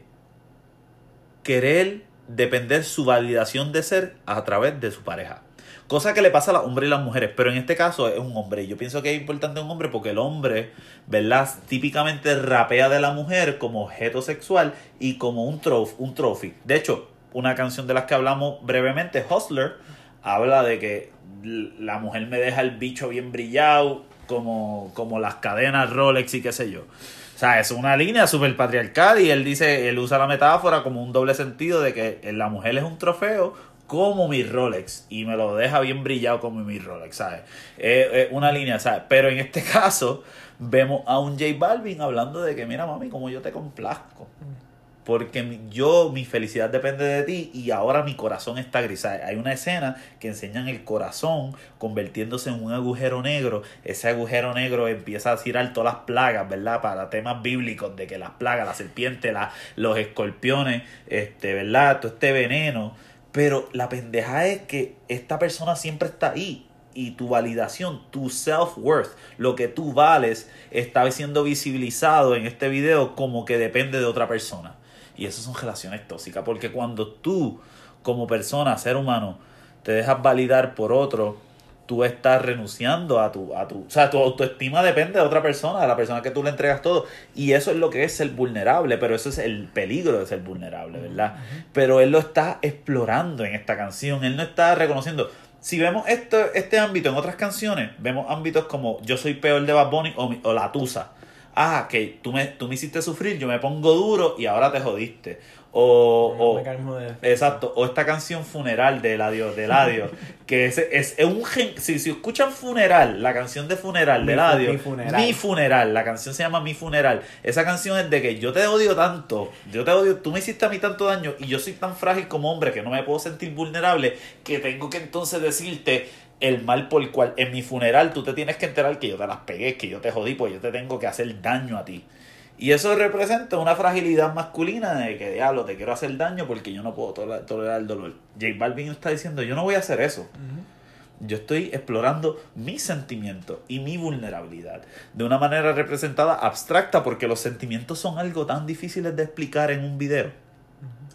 querer depender su validación de ser a través de su pareja. Cosa que le pasa a los hombres y las mujeres, pero en este caso es un hombre. Yo pienso que es importante un hombre porque el hombre, ¿verdad? Típicamente rapea de la mujer como objeto sexual y como un, trof un trophy. De hecho, una canción de las que hablamos brevemente, Hustler, habla de que la mujer me deja el bicho bien brillado, como, como las cadenas Rolex y qué sé yo. O sea, es una línea súper patriarcal y él dice, él usa la metáfora como un doble sentido de que la mujer es un trofeo como mi Rolex y me lo deja bien brillado como mi Rolex, ¿sabes? Es una línea, ¿sabes? Pero en este caso vemos a un J Balvin hablando de que, mira mami, como yo te complazco porque yo, mi felicidad depende de ti y ahora mi corazón está gris. Hay una escena que enseñan el corazón convirtiéndose en un agujero negro. Ese agujero negro empieza a tirar todas las plagas, ¿verdad? Para temas bíblicos de que las plagas, la serpiente, los escorpiones, este, ¿verdad? Todo este veneno. Pero la pendeja es que esta persona siempre está ahí y tu validación, tu self-worth, lo que tú vales, está siendo visibilizado en este video como que depende de otra persona Y eso son relaciones tóxicas, porque cuando tú, como persona, ser humano, te dejas validar por otro, tú estás renunciando a tu, a tu, o sea, tu autoestima depende de otra persona, de la persona que tú le entregas todo. Y eso es lo que es ser vulnerable, pero eso es el peligro de ser vulnerable, ¿verdad? Pero él lo está explorando en esta canción, él no está reconociendo. Si vemos esto, este ámbito en otras canciones, vemos ámbitos como Yo soy peor de Bad Bunny o, o La Tusa. Ah, que tú me, tú me hiciste sufrir, yo me pongo duro y ahora te jodiste. O, o. Exacto, o esta canción funeral de Eladio, de Eladio, que es, es, es un gen, si, si escuchan funeral, la canción de funeral de Eladio, Mi Funeral. Mi funeral, la canción se llama Mi funeral. Esa canción es de que yo te odio tanto, yo te odio, tú me hiciste a mí tanto daño y yo soy tan frágil como hombre que no me puedo sentir vulnerable que tengo que entonces decirte el mal por el cual en mi funeral tú te tienes que enterar que yo te las pegué, que yo te jodí, pues yo te tengo que hacer daño a ti. Y eso representa una fragilidad masculina de que, diablo, te quiero hacer daño porque yo no puedo tolerar, tolerar el dolor. J Balvin está diciendo, yo no voy a hacer eso. Yo estoy explorando mis sentimientos y mi vulnerabilidad de una manera representada abstracta porque los sentimientos son algo tan difíciles de explicar en un video.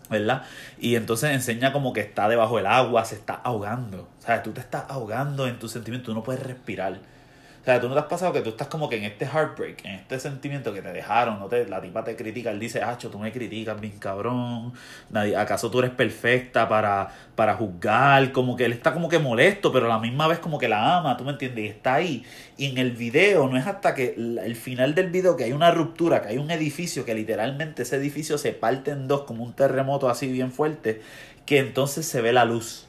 ¿Verdad? Y entonces enseña como que está debajo del agua, se está ahogando. O sea, tú te estás ahogando en tus sentimientos, tú no puedes respirar. O sea, tú no te has pasado que tú estás como que en este heartbreak, en este sentimiento que te dejaron, no te, la tipa te critica, él dice, Acho, tú me criticas bien cabrón, nadie, ¿acaso tú eres perfecta para, para juzgar? Como que él está como que molesto, pero a la misma vez como que la ama, ¿tú me entiendes? Y está ahí. Y en el video, no es hasta que el final del video que hay una ruptura, que hay un edificio, que literalmente ese edificio se parte en dos como un terremoto así bien fuerte, que entonces se ve la luz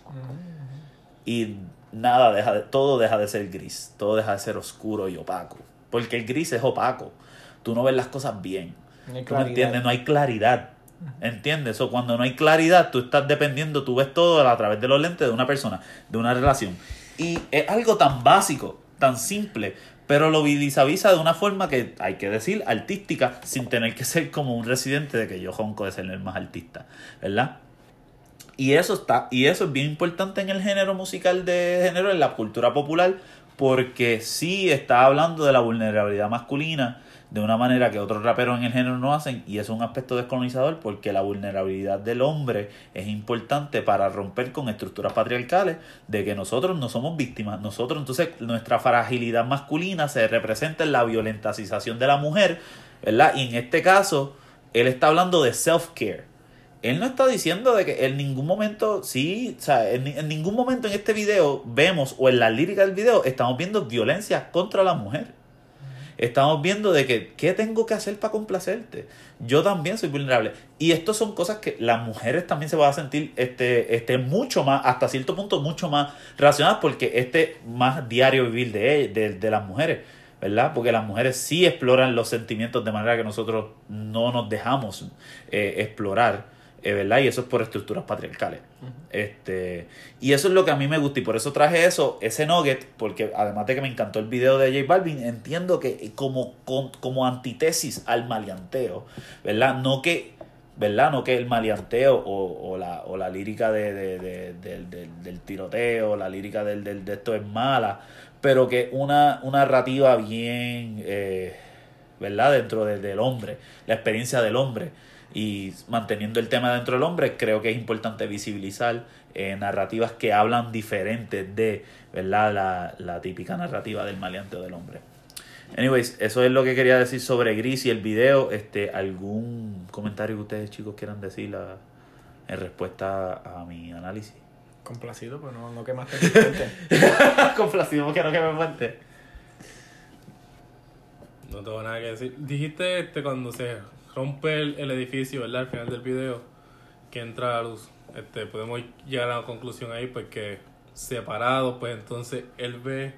y nada deja de, todo deja de ser gris, todo deja de ser oscuro y opaco, porque el gris es opaco, tú no ves las cosas bien, No hay ¿tú me claridad. entiendes? No hay claridad, ¿entiendes? O cuando no hay claridad, tú estás dependiendo, tú ves todo a través de los lentes de una persona, de una relación, y es algo tan básico, tan simple, pero lo visualiza de una forma que hay que decir artística, sin tener que ser como un residente de que yo jonco de ser el más artista, ¿verdad? Y eso está, y eso es bien importante en el género musical de género, en la cultura popular, porque sí está hablando de la vulnerabilidad masculina de una manera que otros raperos en el género no hacen, y es un aspecto descolonizador porque la vulnerabilidad del hombre es importante para romper con estructuras patriarcales de que nosotros no somos víctimas, nosotros entonces nuestra fragilidad masculina se representa en la violentacización de la mujer, ¿verdad? Y en este caso, él está hablando de self-care él no está diciendo de que en ningún momento, sí, o sea, en, en ningún momento en este video vemos, o en la lírica del video, estamos viendo violencia contra la mujer. Estamos viendo de que, ¿qué tengo que hacer para complacerte? Yo también soy vulnerable. Y esto son cosas que las mujeres también se van a sentir este, este mucho más, hasta cierto punto, mucho más relacionadas, porque este más diario vivir de, de, de las mujeres. ¿verdad? Porque las mujeres sí exploran los sentimientos de manera que nosotros no nos dejamos eh, explorar. Eh, ¿verdad? Y eso es por estructuras patriarcales. este Y eso es lo que a mí me gusta. Y por eso traje eso, ese nugget, porque además de que me encantó el video de J Balvin, entiendo que como, con- como antítesis al maleanteo, ¿verdad? No que, ¿verdad? No que el maleanteo o, o la, o la lírica de, de- de- del- del- tiroteo, la lírica del, del- de esto es mala, pero que una, una narrativa bien, eh, ¿verdad? Dentro de- del hombre, la experiencia del hombre y manteniendo el tema dentro del hombre, creo que es importante visibilizar eh, narrativas que hablan diferentes de ¿verdad? La, la típica narrativa del maleante o del hombre. Anyways, eso es lo que quería decir sobre Gris y el video. Este, ¿Algún comentario que ustedes chicos quieran decir a- en respuesta a mi análisis? Complacido, pues no, no quemaste tu fuente. Complacido que no que me cuente. No tengo nada que decir. Dijiste este cuando se rompe el, el edificio, ¿verdad? Al final del video, que entra la luz. Este, podemos llegar a la conclusión ahí, pues que separado, pues entonces él ve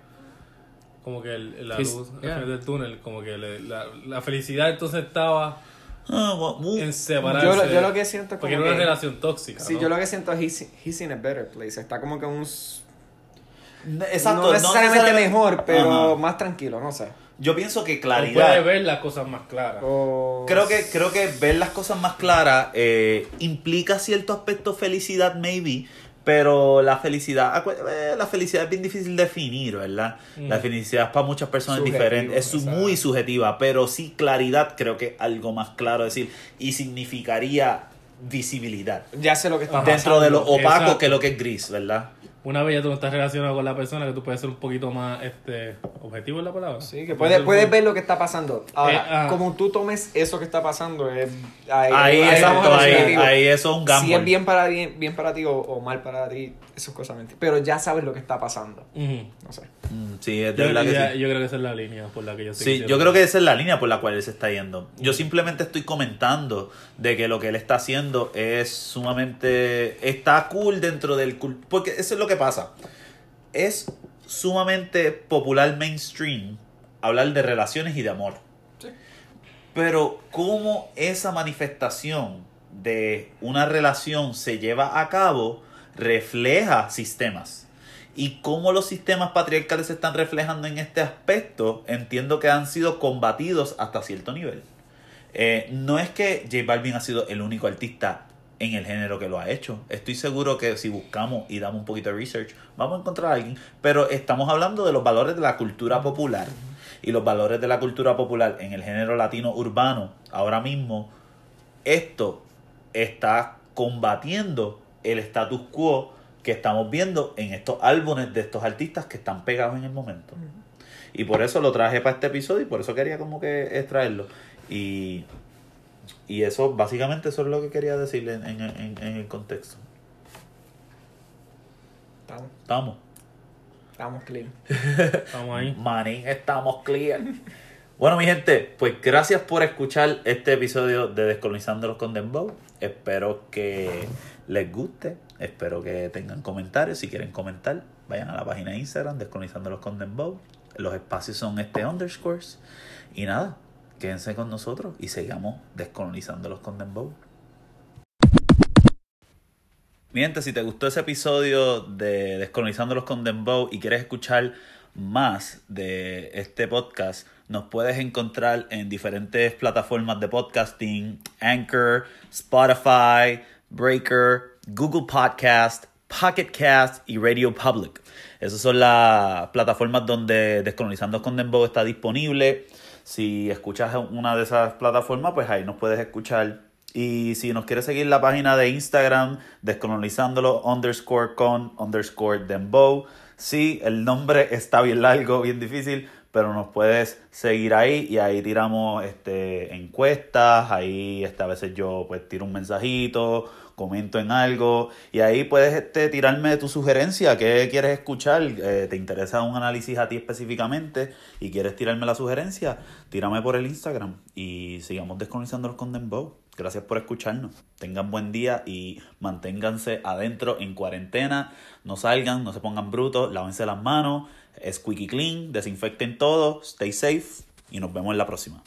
como que el- la luz al yeah. final del túnel, como que le- la, la felicidad entonces estaba Ah, en separarse. Yo, lo- yo lo que siento es como porque era una que- relación tóxica. Sí, ¿no? yo lo que siento es he's, he's in a better place. Está como que un... Exacto, no necesariamente necesariamente- mejor, pero Ajá. más tranquilo, no sé. Yo pienso que O claridad. puede ver las cosas más claras. O... Creo que, creo que ver las cosas más claras eh, implica cierto aspecto felicidad, maybe, Pero la felicidad, eh, la felicidad es bien difícil de definir, ¿verdad? La felicidad es para muchas personas Subjetivo, diferente, es su- exacto. muy subjetiva, pero sí claridad creo que es algo más claro decir y significaría visibilidad. Ya sé lo que está Dentro de lo opaco Exacto. que lo que es gris, ¿verdad? Una vez ya tú no estás relacionado con la persona, que tú puedes ser un poquito más este, objetivo en la palabra. Sí, que puedes, puedes ver lo que está pasando. Ahora, Eh, ah. como tú tomes eso que está pasando, es, ahí, Ahí, ahí exacto, eso es un gamble. Si es bien para, bien, bien para ti o, o mal para ti, eso es cosa mentira. Pero ya sabes lo que está pasando. No sé. Mm, sí, es de Yo, verdad que ya- sí. yo creo que esa es la línea por la que yo estoy Sí, yo creo que esa es la línea por la cual él se está yendo. Yo simplemente estoy comentando de que lo que él está haciendo es sumamente... Está cool dentro del... cul- Porque eso es lo que pasa. Es sumamente popular mainstream hablar de relaciones y de amor. Pero cómo esa manifestación de una relación se lleva a cabo refleja sistemas. Y cómo los sistemas patriarcales se están reflejando en este aspecto, entiendo que han sido combatidos hasta cierto nivel. Eh, no es que J Balvin ha sido el único artista en el género que lo ha hecho. Estoy seguro que si buscamos y damos un poquito de research, vamos a encontrar a alguien. Pero estamos hablando de los valores de la cultura popular. Y los valores de la cultura popular en el género latino urbano, ahora mismo, esto está combatiendo el status quo que estamos viendo en estos álbumes de estos artistas que están pegados en el momento. Y por eso lo traje para este episodio y por eso quería como que extraerlo. Y, y eso, básicamente, eso es lo que quería decirle en, en- en- en el contexto. Estamos, Estamos. estamos clean. Estamos ahí. Manín, estamos clear. Bueno, mi gente, pues gracias por escuchar este episodio de Descolonizándolos con Dembow. Espero que les guste. Espero que tengan comentarios. Si quieren comentar, vayan a la página de Instagram, Descolonizándolos con Dembow. Los espacios son este underscores. Y nada, quédense con nosotros y sigamos descolonizándolos con Dembow. Mi gente, si te gustó ese episodio de Descolonizándolos con Dembow y quieres escuchar más de este podcast, nos puedes encontrar en diferentes plataformas de podcasting, Anchor, Spotify, Breaker, Google Podcast, Pocket Cast y Radio Public. Esas son las plataformas donde Descolonizando con Dembow está disponible. Si escuchas una de esas plataformas, pues ahí nos puedes escuchar. Y si nos quieres seguir la página de Instagram, descolonizándolo underscore con underscore dembow. Sí, el nombre está bien largo, bien difícil, pero nos puedes seguir ahí y ahí tiramos este, encuestas, ahí este, a veces yo pues tiro un mensajito, comento en algo y ahí puedes este, tirarme tu sugerencia, qué quieres escuchar, Eh, te interesa un análisis a ti específicamente y quieres tirarme la sugerencia, tírame por el Instagram y sigamos descolonizándolos con Dembow. Gracias por escucharnos. Tengan buen día y manténganse adentro en cuarentena. No salgan, no se pongan brutos, lávense las manos, squeaky clean, desinfecten todo, stay safe y nos vemos en la próxima.